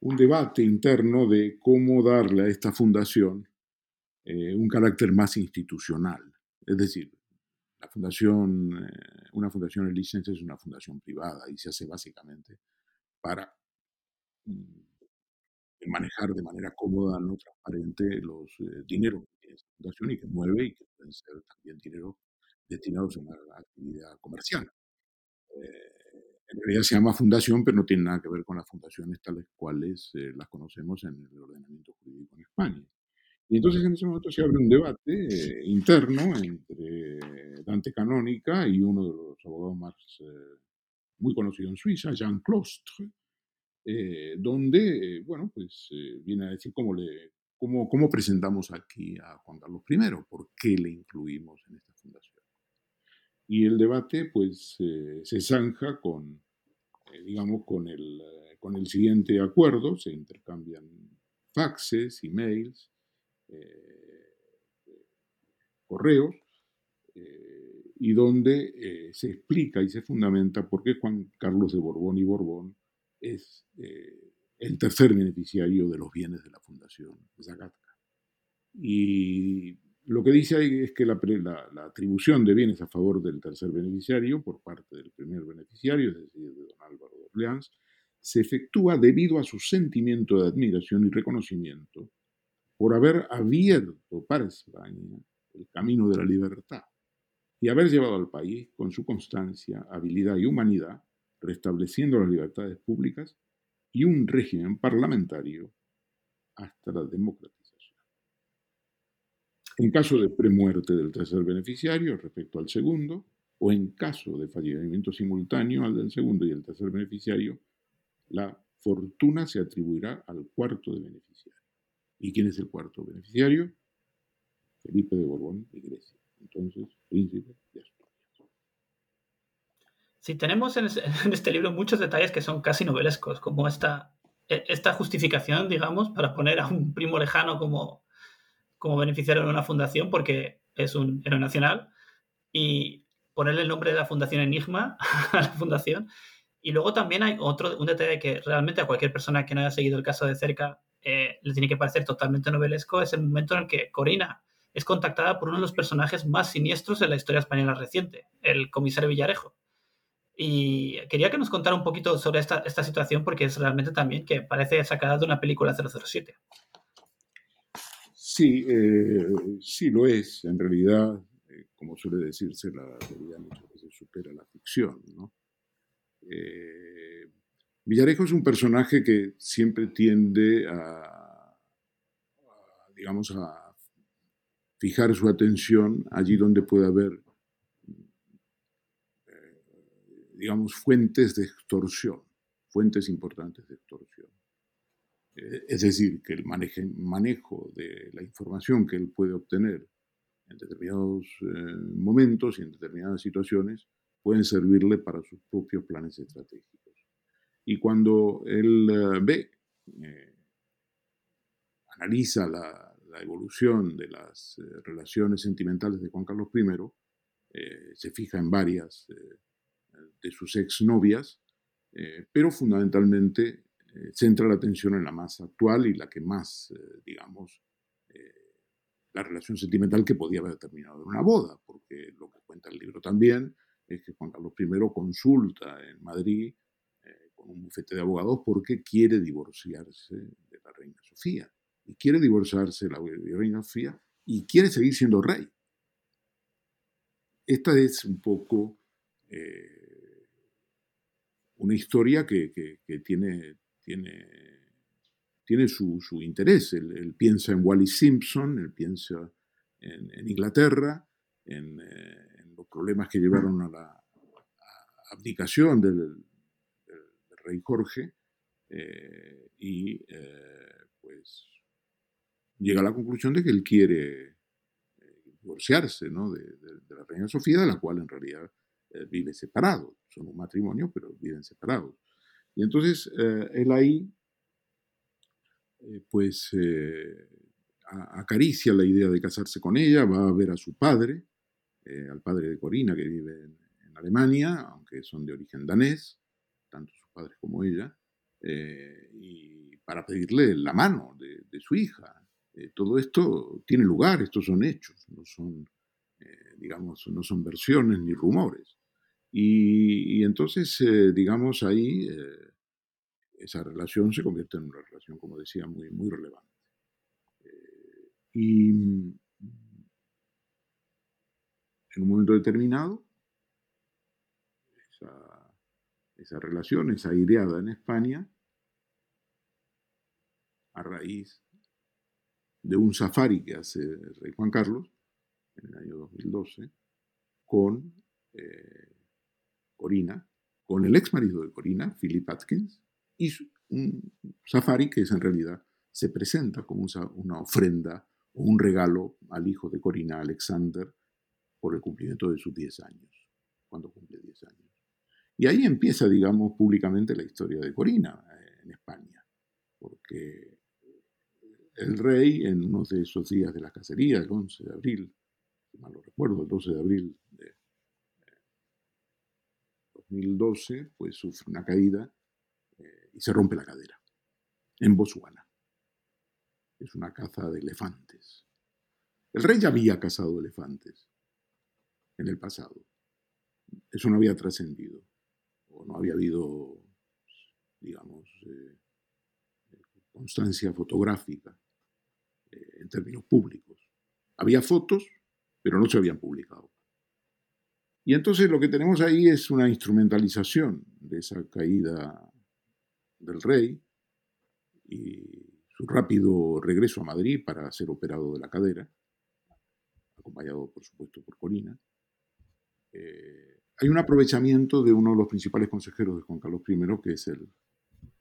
un debate interno de cómo darle a esta fundación eh, un carácter más institucional. Es decir, la fundación, eh, una fundación en licencia es una fundación privada y se hace básicamente para manejar de manera cómoda, no transparente, los eh, dineros que tiene esa fundación y que mueve y que pueden ser también dinero destinados a una actividad comercial. Eh, en realidad se llama fundación, pero no tiene nada que ver con las fundaciones tales cuales eh, las conocemos en el ordenamiento jurídico en España. Y entonces en ese momento se abre un debate interno entre Dante Canónica y uno de los abogados más muy conocidos en Suiza, Jean Clostre, eh, donde, eh, bueno, pues eh, viene a decir cómo, le, cómo, cómo presentamos aquí a Juan Carlos I, por qué le incluimos en fundación. Y el debate, pues, se zanja con, digamos, con el, con el siguiente acuerdo, se intercambian faxes, emails, correos, y donde se explica y se fundamenta por qué Juan Carlos de Borbón y Borbón es eh, el tercer beneficiario de los bienes de la Fundación Zagatka. Y lo que dice ahí es que la, atribución de bienes a favor del tercer beneficiario por parte del primer beneficiario, es decir, de don Álvaro de Orleans, se efectúa debido a su sentimiento de admiración y reconocimiento por haber abierto para España el camino de la libertad y haber llevado al país con su constancia, habilidad y humanidad restableciendo las libertades públicas y un régimen parlamentario hasta la democratización. En caso de premuerte del tercer beneficiario respecto al segundo, o en caso de fallecimiento simultáneo al del segundo y el tercer beneficiario, la fortuna se atribuirá al cuarto de beneficiario. ¿Y quién es el cuarto beneficiario? Felipe de Borbón y Grecia, entonces príncipe de Asturias. Sí, tenemos [LAUGHS] en, este libro muchos detalles que son casi novelescos, como esta, e, esta justificación, digamos, para poner a un primo lejano como, como beneficiario de una fundación, porque es un héroe nacional, y ponerle el nombre de la fundación Enigma [LAUGHS] a la fundación. Y luego también hay otro, un detalle que realmente a cualquier persona que no haya seguido el caso de cerca eh, le tiene que parecer totalmente novelesco, es el momento en el que Corina es contactada por uno de los personajes más siniestros en la historia española reciente, el comisario Villarejo y quería que nos contara un poquito sobre esta, esta situación porque es realmente también que parece sacada de una película 007. Sí, eh, sí lo es. En realidad, eh, como suele decirse, la realidad muchas veces supera la ficción. ¿no? Eh, Villarejo es un personaje que siempre tiende a, a, digamos, a fijar su atención allí donde puede haber digamos, fuentes de extorsión, fuentes importantes de extorsión. Eh, es decir, que el manejo de la información que él puede obtener en determinados eh, momentos y en determinadas situaciones pueden servirle para sus propios planes estratégicos. Y cuando él eh, ve, analiza la, evolución de las relaciones sentimentales de Juan Carlos I, se fija en varias de sus exnovias, eh, pero fundamentalmente eh, centra la atención en la más actual y la que más, eh, digamos, la relación sentimental que podía haber terminado en una boda, porque lo que cuenta el libro también es que Juan Carlos I consulta en Madrid con un bufete de abogados porque quiere divorciarse de la reina Sofía. Y quiere divorciarse de la reina Sofía y quiere seguir siendo rey. Esta es un poco una historia que, tiene, tiene, tiene su, interés. Él, piensa en Wally Simpson, él piensa en, Inglaterra, en, los problemas que llevaron a la abdicación del, rey Jorge, eh, y eh, pues llega a la conclusión de que él quiere eh, divorciarse de, la reina Sofía, de la cual en realidad vive separado son un matrimonio, pero viven separados. Y entonces eh, él ahí, eh, pues, eh, acaricia la idea de casarse con ella, va a ver a su padre, al padre de Corina, que vive en, Alemania, aunque son de origen danés, tanto sus padres como ella, y para pedirle la mano de, de su hija. todo esto tiene lugar, estos son hechos, no son, digamos, no son versiones ni rumores. Y, entonces, eh, digamos, ahí eh, esa relación se convierte en una relación, como decía, muy, muy relevante. Eh, y mm, en un momento determinado, esa, relación es aireada en España a raíz de un safari que hace el rey Juan Carlos en el año 2012 con Corina, con el ex marido de Corina, Philip Atkins, y un safari que es en realidad se presenta como una ofrenda o un regalo al hijo de Corina, Alexander, por el cumplimiento de sus 10 años, cuando cumple 10 años. Y ahí empieza, digamos, públicamente la historia de Corina eh, en España, porque el rey, en uno de esos días de la cacería, el 11 de abril, si mal lo recuerdo, el 12 de abril 2012, pues sufre una caída eh, y se rompe la cadera en Botswana. Es una caza de elefantes. El rey ya había cazado elefantes en el pasado. Eso no había trascendido, o no había habido, digamos, eh, constancia fotográfica eh, en términos públicos. Había fotos, pero no se habían publicado. Y entonces lo que tenemos ahí es una instrumentalización de esa caída del rey y su rápido regreso a Madrid para ser operado de la cadera, acompañado por supuesto por Corina. Eh, hay un aprovechamiento de uno de los principales consejeros de Juan Carlos I, que es el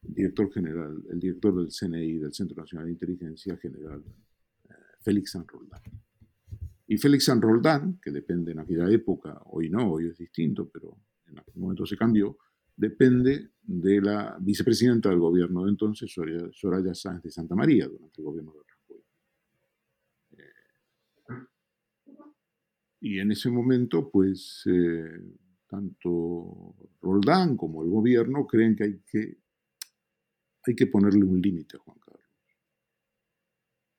director general, el director del CNI, del Centro Nacional de Inteligencia General, eh, Félix San. Y Félix San Roldán, que depende en aquella época, hoy no, hoy es distinto, pero en aquel momento se cambió, depende de la vicepresidenta del gobierno de entonces, Soraya, Sáenz de Santa María, durante el gobierno de Rajoy. Eh, y en ese momento, pues, eh, tanto Roldán como el gobierno creen que hay que hay que ponerle un límite a Juan Carlos.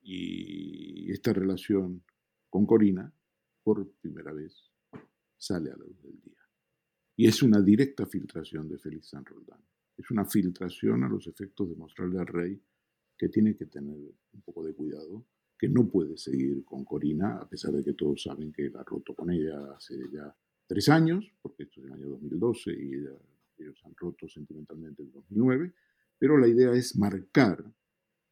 Y esta relación con Corina, por primera vez, sale a la luz del día. Y es una directa filtración de Félix San Roldán. Es una filtración a los efectos de mostrarle al rey que tiene que tener un poco de cuidado, que no puede seguir con Corina, a pesar de que todos saben que él ha roto con ella hace ya tres años, porque esto es el año 2012 y ellos han roto sentimentalmente en 2009, pero la idea es marcar,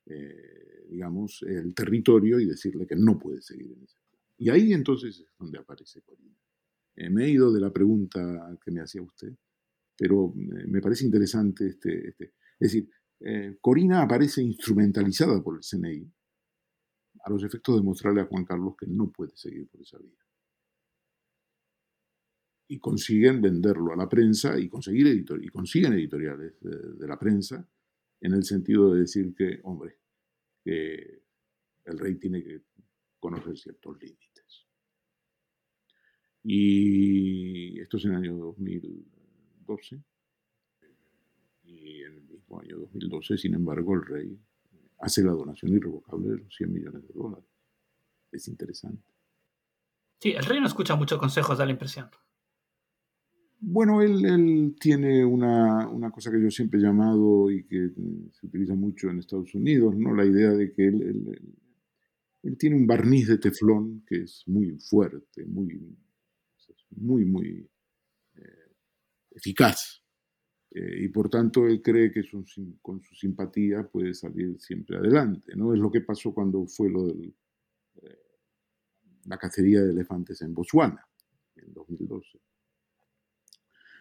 eh, digamos, el territorio y decirle que no puede seguir en ese. Y ahí entonces es donde aparece Corina. Eh, me he ido de la pregunta que me hacía usted, pero eh, me parece interesante este, este. Es decir, Corina aparece instrumentalizada por el CNI a los efectos de mostrarle a Juan Carlos que no puede seguir por esa vía y consiguen venderlo a la prensa y, conseguir editor y consiguen editoriales de, la prensa en el sentido de decir que, hombre, el rey tiene que conocer ciertos límites. Y esto es en el año 2012. Y en el mismo año 2012, sin embargo, el rey hace la donación irrevocable de los 100 millones de dólares. Es interesante. Sí, el rey no escucha muchos consejos, da la impresión. Bueno, él, tiene una, cosa que yo siempre he llamado y que se utiliza mucho en Estados Unidos, ¿no? La idea de que él, él, tiene un barniz de teflón que es muy fuerte, muy, muy, muy eh, eficaz. Eh, y por tanto él cree que con su simpatía puede salir siempre adelante, ¿no? Es lo que pasó cuando fue lo de eh, la cacería de elefantes en Botswana, en 2012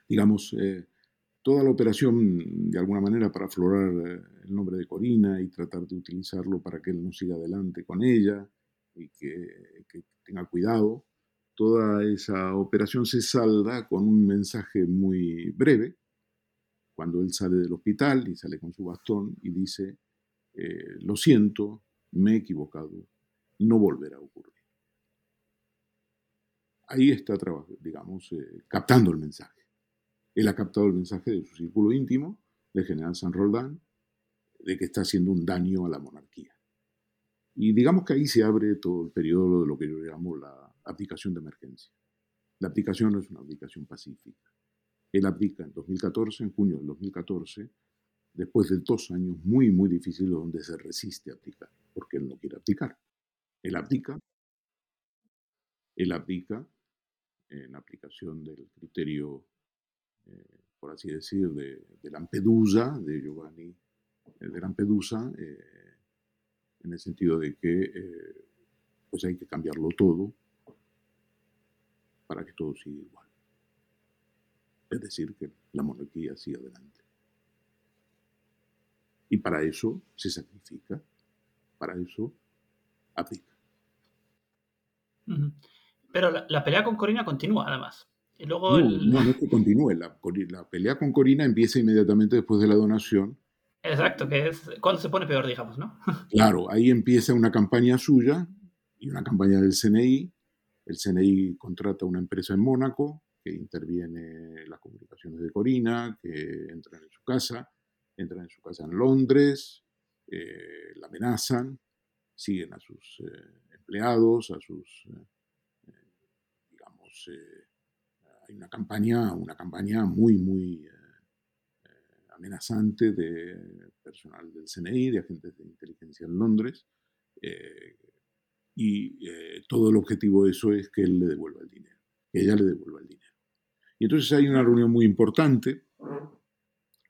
digamos, toda la operación, de alguna manera, para aflorar el nombre de Corina y tratar de utilizarlo para que él no siga adelante con ella y que tenga cuidado, toda esa operación se salda con un mensaje muy breve, cuando él sale del hospital y sale con su bastón y dice, eh, lo siento, me he equivocado, no volverá a ocurrir. Ahí está, digamos, captando el mensaje. Él ha captado el mensaje de su círculo íntimo, del general San Roldán, de que está haciendo un daño a la monarquía. Y digamos que ahí se abre todo el periodo de lo que yo llamo la aplicación de emergencia. La aplicación no es una aplicación pacífica. Él aplica en 2014, en junio del 2014, después de dos años muy, muy difíciles donde se resiste a abdicar, porque él no quiere abdicar. Él abdica, él abdica en aplicación del criterio, eh, por así decir, de, Lampedusa, de Giovanni eh, de Lampedusa, eh, en el sentido de que pues hay que cambiarlo todo para que todo siga igual. Es decir, que la monarquía siga adelante. Y para eso se sacrifica, para eso aplica. Pero la, pelea con Corina continúa, además. Y luego no, no, es que continúe. La, la, pelea con Corina empieza inmediatamente después de la donación. Exacto, que es cuando se pone peor, digamos, ¿no? [LAUGHS] claro, ahí empieza una campaña suya y una campaña del CNI. El CNI contrata una empresa en Mónaco que interviene en las comunicaciones de Corina, que entra en su casa, entran en su casa en Londres, eh, la amenazan, siguen a sus eh, empleados, a sus, eh, digamos, hay una campaña, una campaña muy, muy amenazante de personal del CNI, de agentes de inteligencia en Londres, y todo el objetivo de eso es que él le devuelva el dinero, que ella le devuelva el dinero. Y entonces hay una reunión muy importante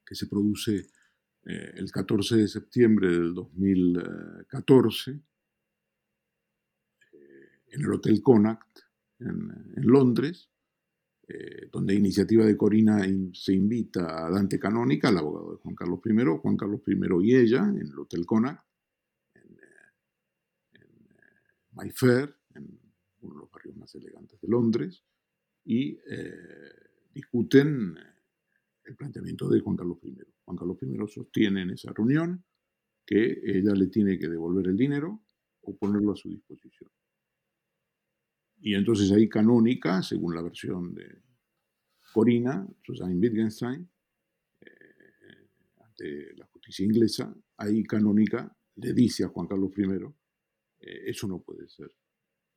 que se produce eh, el 14 de septiembre del 2014 eh, en el Hotel Connacht en, Londres, eh, donde iniciativa de Corina se invita a Dante Canónica, el abogado de Juan Carlos I, Juan Carlos I y ella, en el Hotel Connacht, en, en Mayfair, en uno de los barrios más elegantes de Londres, y discuten el planteamiento de Juan Carlos I. Juan Carlos I sostiene en esa reunión que ella le tiene que devolver el dinero o ponerlo a su disposición. Y entonces ahí Canónica, según la versión de Corina, Susanne Wittgenstein, eh, ante la justicia inglesa, ahí Canónica le dice a Juan Carlos I, eh, eso no puede ser,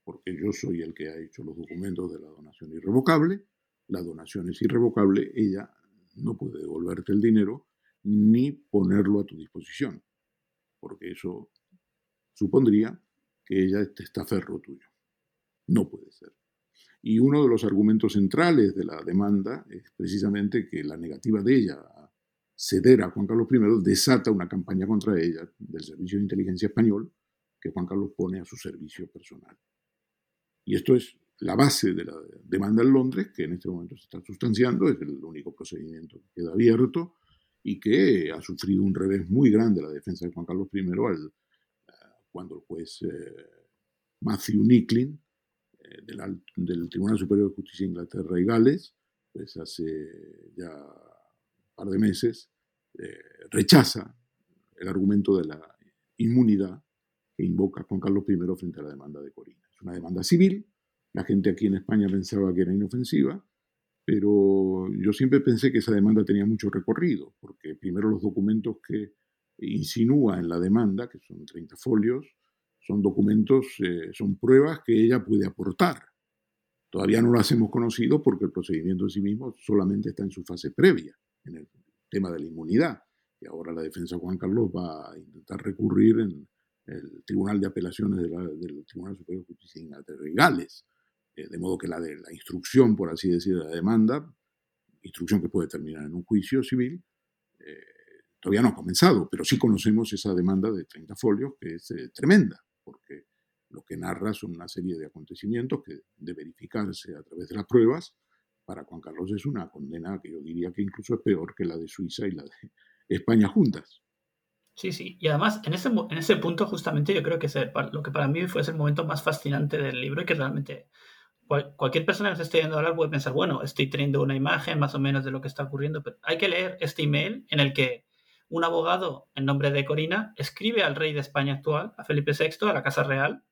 porque yo soy el que ha hecho los documentos de la donación irrevocable, la donación es irrevocable, ella no puede devolverte el dinero ni ponerlo a tu disposición, porque eso supondría que ella te está tuyo. No puede ser. Y uno de los argumentos centrales de la demanda es precisamente que la negativa de ella a ceder a Juan Carlos I desata una campaña contra ella del Servicio de Inteligencia Español que Juan Carlos pone a su servicio personal. Y esto es la base de la demanda en Londres, que en este momento se está sustanciando, es el único procedimiento que queda abierto y que ha sufrido un revés muy grande la defensa de Juan Carlos I al, eh, cuando el juez eh, Matthew Nicklin eh, del, Tribunal Superior de Justicia de Inglaterra y Gales, pues hace ya un par de meses, rechaza el argumento de la inmunidad invoca Juan Carlos I frente a la demanda de Corina. Es una demanda civil, la gente aquí en España pensaba que era inofensiva, pero yo siempre pensé que esa demanda tenía mucho recorrido, porque primero los documentos que insinúa en la demanda, que son 30 folios, son documentos, eh, son pruebas que ella puede aportar. Todavía no las hemos conocido porque el procedimiento en sí mismo solamente está en su fase previa, en el tema de la inmunidad. Y ahora la defensa Juan Carlos va a intentar recurrir en el Tribunal de Apelaciones del Tribunal Superior de Justicia de Inglaterra Gales. Eh, de modo que la, de, la instrucción, por así decir, de la demanda, instrucción que puede terminar en un juicio civil, eh, todavía no ha comenzado, pero sí conocemos esa demanda de 30 folios que es eh, tremenda, porque lo que narra son una serie de acontecimientos que de verificarse a través de las pruebas, para Juan Carlos es una condena que yo diría que incluso es peor que la de Suiza y la de España juntas. Sí, sí, y además en ese, en ese punto justamente yo creo que es lo que para mí fue el momento más fascinante del libro y que realmente cualquier persona que se esté viendo hablar puede pensar, bueno, estoy teniendo una imagen más o menos de lo que está ocurriendo, pero hay que leer este email en el que un abogado en nombre de Corina escribe al rey de España actual, a Felipe VI, a la Casa Real,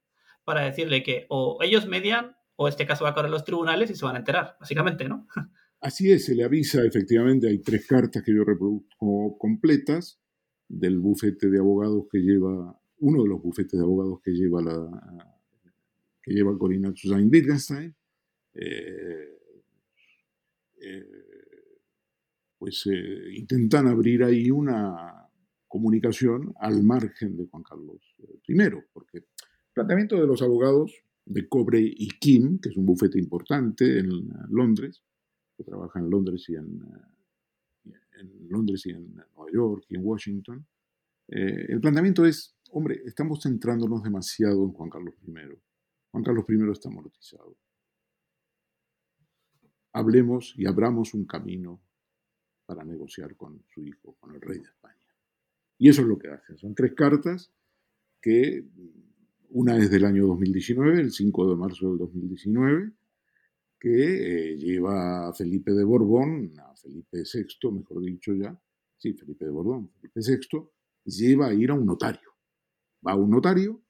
para decirle que o ellos median o este caso va a correr los tribunales y se van a enterar, básicamente, ¿no? Así es, se le avisa, efectivamente, hay tres cartas que yo reproduzco completas del bufete de abogados que lleva, uno de los bufetes de abogados que lleva la, que lleva Corina Susan Wittgenstein. Eh, eh, pues eh, intentan abrir ahí una comunicación al margen de Juan Carlos I, porque el planteamiento de los abogados de Cobre y Kim, que es un bufete importante en Londres, que trabaja en Londres y en, en Londres y en Nueva York y en Washington, el planteamiento es, hombre, estamos centrándonos demasiado en Juan Carlos I. Juan Carlos I está amortizado. Hablemos y abramos un camino para negociar con su hijo, con el rey de España. Y eso es lo que hacen. Son tres cartas que una es del año 2019, el 5 de marzo del 2019, que eh, lleva a Felipe de Borbón, a Felipe VI, mejor dicho ya, sí, Felipe de Borbón, Felipe VI, lleva a ir a un notario. Va a un notario,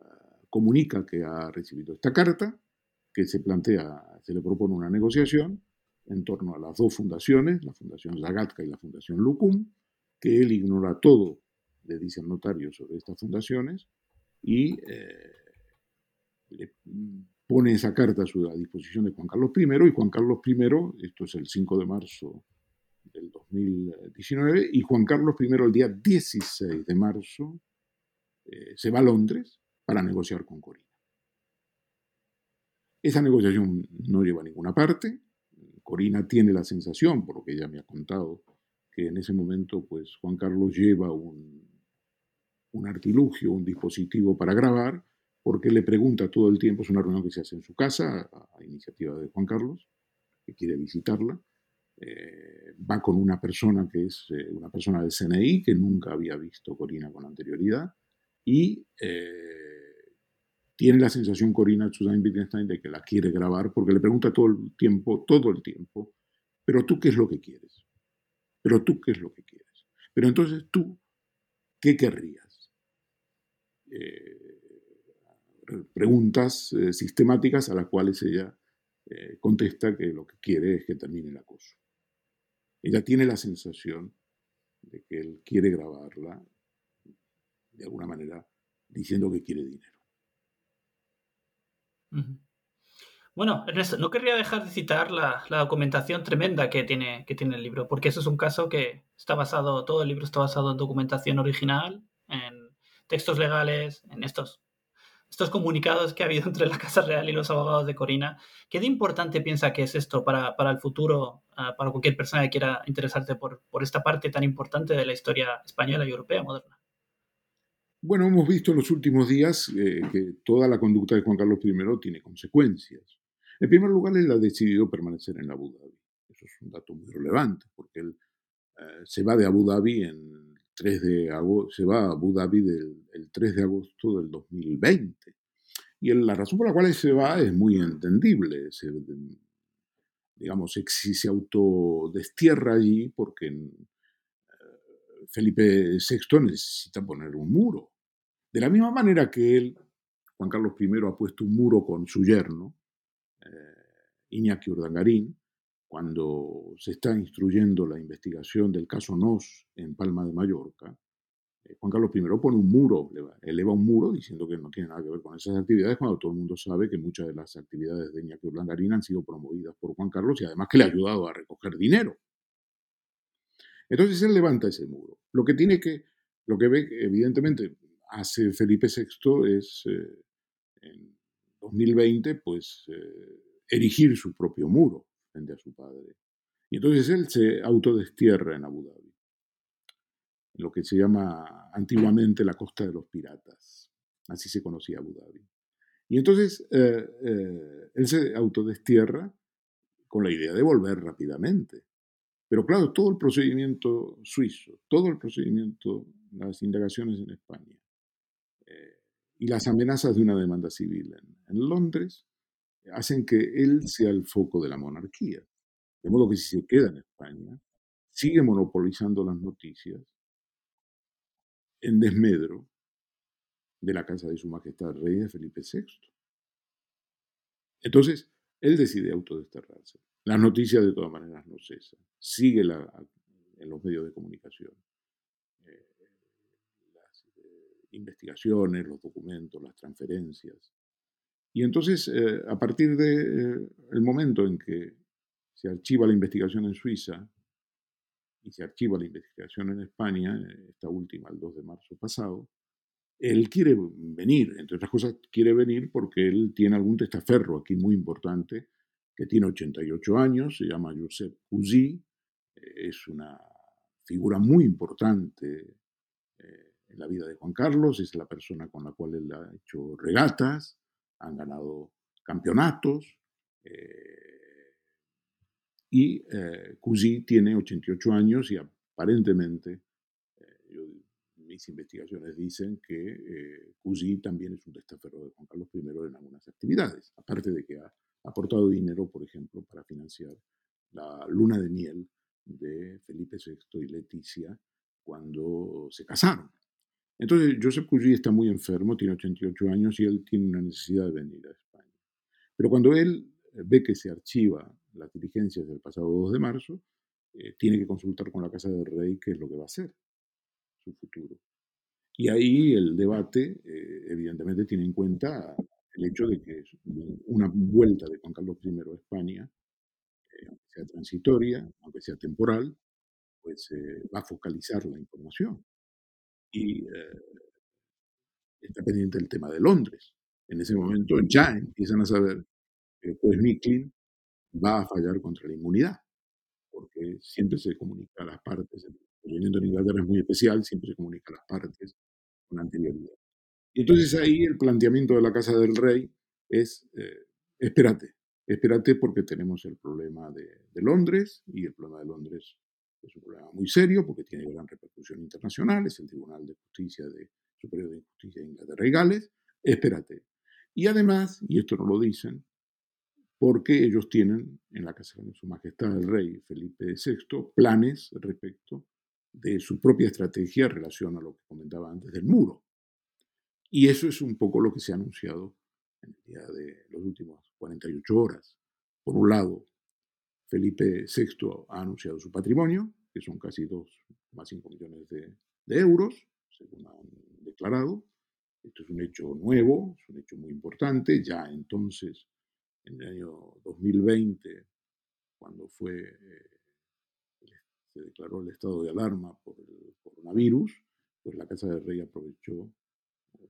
ah, comunica que ha recibido esta carta, que se plantea, se le propone una negociación en torno a las dos fundaciones, la Fundación Zagatka y la Fundación Lucum, que él ignora todo, le dice al notario sobre estas fundaciones, y eh, le pone esa carta a, su, disposición de Juan Carlos I, y Juan Carlos I, esto es el 5 de marzo del 2019, y Juan Carlos I el día 16 de marzo eh, se va a Londres para negociar con Corina. Esa negociación no lleva a ninguna parte. Corina tiene la sensación, por lo que ella me ha contado, que en ese momento pues, Juan Carlos lleva un, un artilugio, un dispositivo para grabar, porque le pregunta todo el tiempo, es una reunión que se hace en su casa, a, iniciativa de Juan Carlos, que quiere visitarla. Eh, va con una persona que es eh, una persona del CNI, que nunca había visto Corina con anterioridad, y eh, tiene la sensación Corina Susan Wittgenstein de que la quiere grabar, porque le pregunta todo el tiempo, todo el tiempo, pero tú qué es lo que quieres, pero tú qué es lo que quieres, pero entonces tú, ¿qué querrías? Eh, preguntas eh, sistemáticas a las cuales ella eh, contesta que lo que quiere es que termine el acoso. Ella tiene la sensación de que él quiere grabarla de alguna manera diciendo que quiere dinero. Bueno, Ernesto, no querría dejar de citar la, la, documentación tremenda que tiene, que tiene el libro, porque eso es un caso que está basado, todo el libro está basado en documentación original, en textos legales, en estos, estos comunicados que ha habido [LAUGHS] entre la Casa Real y los abogados de Corina. ¿Qué de importante piensa que es esto para, para el futuro, uh, para cualquier persona que quiera interesarse por, por esta parte tan importante de la historia española y europea moderna? Bueno, hemos visto en los últimos días eh, que toda la conducta de Juan Carlos I tiene consecuencias. En primer lugar, él ha decidido permanecer en Abu Dhabi. Eso es un dato muy relevante, porque él eh, se va de Abu Dhabi en 3 de agosto, se va a Abu Dhabi el 3 de agosto del 2020. Y la razón por la cual se va es muy entendible. Se, digamos, se autodestierra allí porque eh, Felipe VI necesita poner un muro. De la misma manera que él, Juan Carlos I, ha puesto un muro con su yerno, eh, Iñaki Urdangarín, cuando se está instruyendo la investigación del caso Nos en Palma de Mallorca, eh, Juan Carlos I pone un muro, eleva un muro diciendo que no tiene nada que ver con esas actividades, cuando todo el mundo sabe que muchas de las actividades de Iñaki Urdangarín han sido promovidas por Juan Carlos y además que le ha ayudado a recoger dinero. Entonces él levanta ese muro. Lo que tiene que, lo que ve, evidentemente, hace Felipe VI es, eh, en 2020, pues, eh, erigir su propio muro frente a su padre. Y entonces él se autodestierra en Abu Dhabi, en lo que se llama antiguamente la costa de los piratas. Así se conocía Abu Dhabi. Y entonces eh, eh, él se autodestierra con la idea de volver rápidamente. Pero claro, todo el procedimiento suizo, todo el procedimiento, las indagaciones en España eh, y las amenazas de una demanda civil en Londres hacen que él sea el foco de la monarquía. De modo que si se queda en España, sigue monopolizando las noticias en desmedro de la casa de su majestad rey de Felipe VI. Entonces, él decide autodesterrarse. Las noticias de todas maneras no cesan. Sigue en los medios de comunicación. Eh, las eh, investigaciones, los documentos, las transferencias. Y entonces, eh, a partir del de, eh, momento en que se archiva la investigación en Suiza, y se archiva la investigación en España, esta última el 2 de marzo pasado, él quiere venir, entre otras cosas, quiere venir porque él tiene algún testaferro aquí muy importante, que tiene 88 años, se llama Josep Cusí, es una figura muy importante eh, en la vida de Juan Carlos, es la persona con la cual él ha hecho regatas, han ganado campeonatos, eh, y eh, tiene 88 años y aparentemente mis investigaciones dicen que eh, también es un testaferro de Juan Carlos I en algunas actividades, aparte de que ha aportado dinero, por ejemplo, para financiar la luna de miel de Felipe VI y Leticia cuando se casaron. Entonces, Joseph Cusí está muy enfermo, tiene 88 años y él tiene una necesidad de venir a España. Pero cuando él eh, ve que se archiva las diligencias del pasado 2 de marzo, eh, tiene que consultar con la Casa del Rey qué es lo que va a hacer su futuro. Y ahí el debate, eh, evidentemente, tiene en cuenta el hecho de que una vuelta de Juan Carlos I a España, aunque sea transitoria, aunque sea temporal, pues va a focalizar la información. Y está pendiente el tema de Londres. En ese momento ya empiezan a saber que pues Micklin va a fallar contra la inmunidad, porque siempre se comunica a las partes, el procedimiento en Inglaterra es muy especial, siempre se comunica a las partes con anterioridad. Y entonces ahí el planteamiento de la Casa del Rey es, eh, espérate, espérate porque tenemos el problema de, de, Londres y el problema de Londres es un problema muy serio porque tiene gran repercusión internacional, es el Tribunal de Justicia de Superior de Justicia de Inglaterra y Gales, espérate. Y además, y esto no lo dicen, porque ellos tienen en la Casa de Su Majestad el Rey Felipe VI planes respecto de su propia estrategia en relación a lo que comentaba antes del muro. Y eso es un poco lo que se ha anunciado en el día de los últimos 48 horas. Por un lado, Felipe VI ha anunciado su patrimonio, que son casi 2,5 millones de, euros, según han declarado. Esto es un hecho nuevo, es un hecho muy importante. Ya entonces, en el año 2020, cuando fue eh, se declaró el estado de alarma por el coronavirus, pues la Casa del Rey aprovechó eh,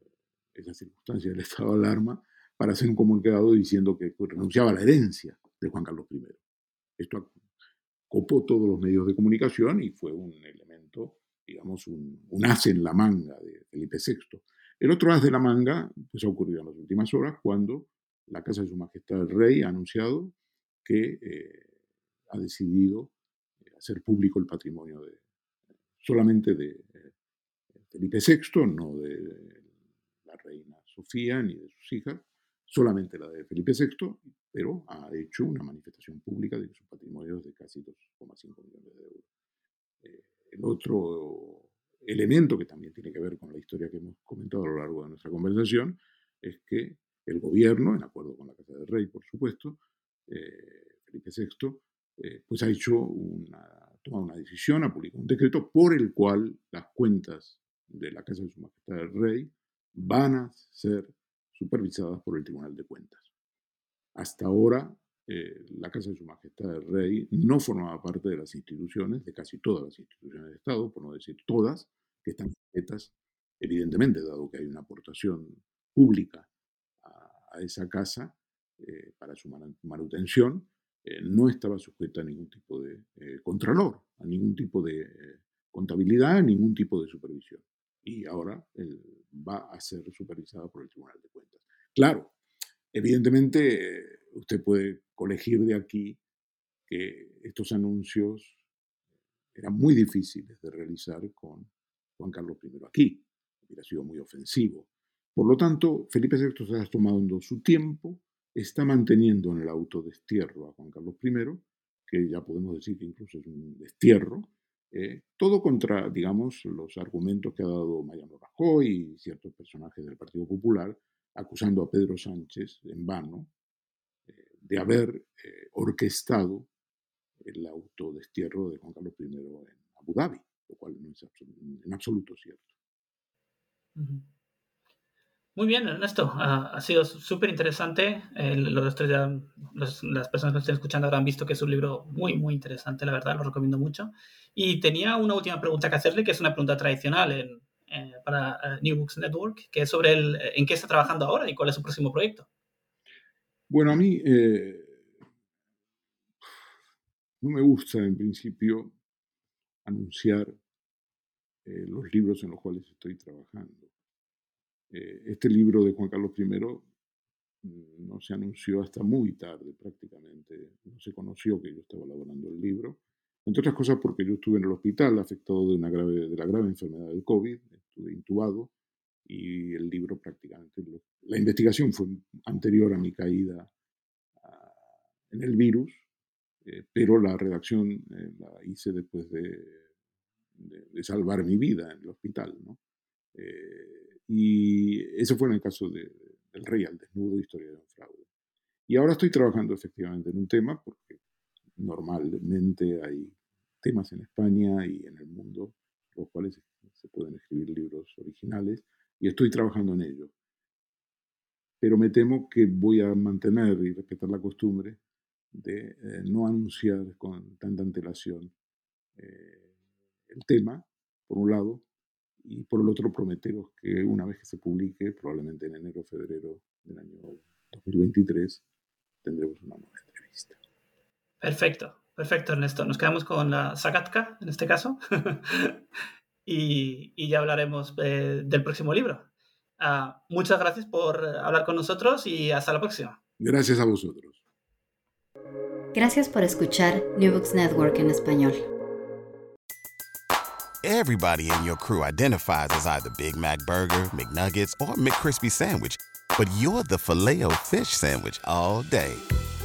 esa circunstancia del estado de alarma para hacer un comunicado diciendo que renunciaba a la herencia de Juan Carlos I. Esto copó todos los medios de comunicación y fue un elemento, digamos, un, un as en la manga de Felipe VI. El otro as de la manga pues, ha ocurrido en las últimas horas cuando la Casa de Su Majestad el Rey ha anunciado que eh, ha decidido hacer público el patrimonio solamente de eh, Felipe VI, no de la reina Sofía ni de sus hijas, solamente la de Felipe VI, pero ha hecho una manifestación pública de que su patrimonio es de casi 2,5 millones de euros. Eh, el otro elemento que también tiene que ver con la historia que hemos comentado a lo largo de nuestra conversación es que el gobierno, en acuerdo con la Casa del Rey, por supuesto, eh, Felipe VI, eh, pues ha hecho una, tomado una decisión, ha publicado un decreto por el cual las cuentas de la Casa de Su Majestad el Rey van a ser supervisadas por el Tribunal de Cuentas. Hasta ahora, eh, la Casa de Su Majestad el Rey no formaba parte de las instituciones, de casi todas las instituciones de Estado, por no decir todas, que están sujetas, evidentemente, dado que hay una aportación pública a, esa casa eh, para su manutención, eh, no estaba sujeta a ningún tipo de contralor, a ningún tipo de contabilidad, a ningún tipo de supervisión. Y ahora va a ser supervisada por el Tribunal de Cuentas. Claro, evidentemente usted puede colegir de aquí que estos anuncios eran muy difíciles de realizar con Juan Carlos I aquí. Hubiera sido muy ofensivo. Por lo tanto, Felipe VI se ha tomado su tiempo, está manteniendo en el autodestierro a Juan Carlos I, que ya podemos decir que incluso es un destierro, eh, todo contra, digamos, los argumentos que ha dado Mariano Rajoy y ciertos personajes del Partido Popular, acusando a Pedro Sánchez en vano eh, de haber eh, orquestado el autodestierro de Juan Carlos I en Abu Dhabi, lo cual no es en absoluto cierto. Muy bien, Ernesto. ha sido súper interesante. los ya, las personas que estén escuchando habrán visto que es un libro muy, muy interesante, la verdad, lo recomiendo mucho. Y tenía una última pregunta que hacerle, que es una pregunta tradicional en, eh, para eh, New Books Network, que es sobre el, en qué está trabajando ahora y cuál es su próximo proyecto. Bueno, a mí eh, no me gusta en principio anunciar los libros en los cuales estoy trabajando. este libro de Juan Carlos I mm, no se anunció hasta muy tarde prácticamente, no se conoció que yo estaba elaborando el libro entre otras cosas porque yo estuve en el hospital afectado de, una grave, de la grave enfermedad del COVID, estuve intubado y el libro prácticamente, la investigación fue anterior a mi caída en el virus, eh, pero la redacción eh, la hice después de, salvar mi vida en el hospital. ¿no? Eh, y ese fue en el caso de, del rey al desnudo, historia de un fraude. Y ahora estoy trabajando efectivamente en un tema porque normalmente hay temas en España y en el mundo, los cuales se pueden escribir libros originales, y estoy trabajando en ello. Pero me temo que voy a mantener y respetar la costumbre de eh, no anunciar con tanta antelación eh, el tema, por un lado, y por el otro prometeros que una vez que se publique, probablemente en enero o febrero del año 2023, tendremos una nueva entrevista. Perfecto, perfecto Ernesto. Nos quedamos con la Sagatka en este caso [LAUGHS] y, ya hablaremos eh, del próximo libro. Ah, muchas gracias por hablar con nosotros y hasta la próxima. Gracias a vosotros. Gracias por escuchar New Books Network en español. Everybody in your crew identifies as either Big Mac Burger, McNuggets, or McCrispy Sandwich, but you're the filet fish Sandwich all day.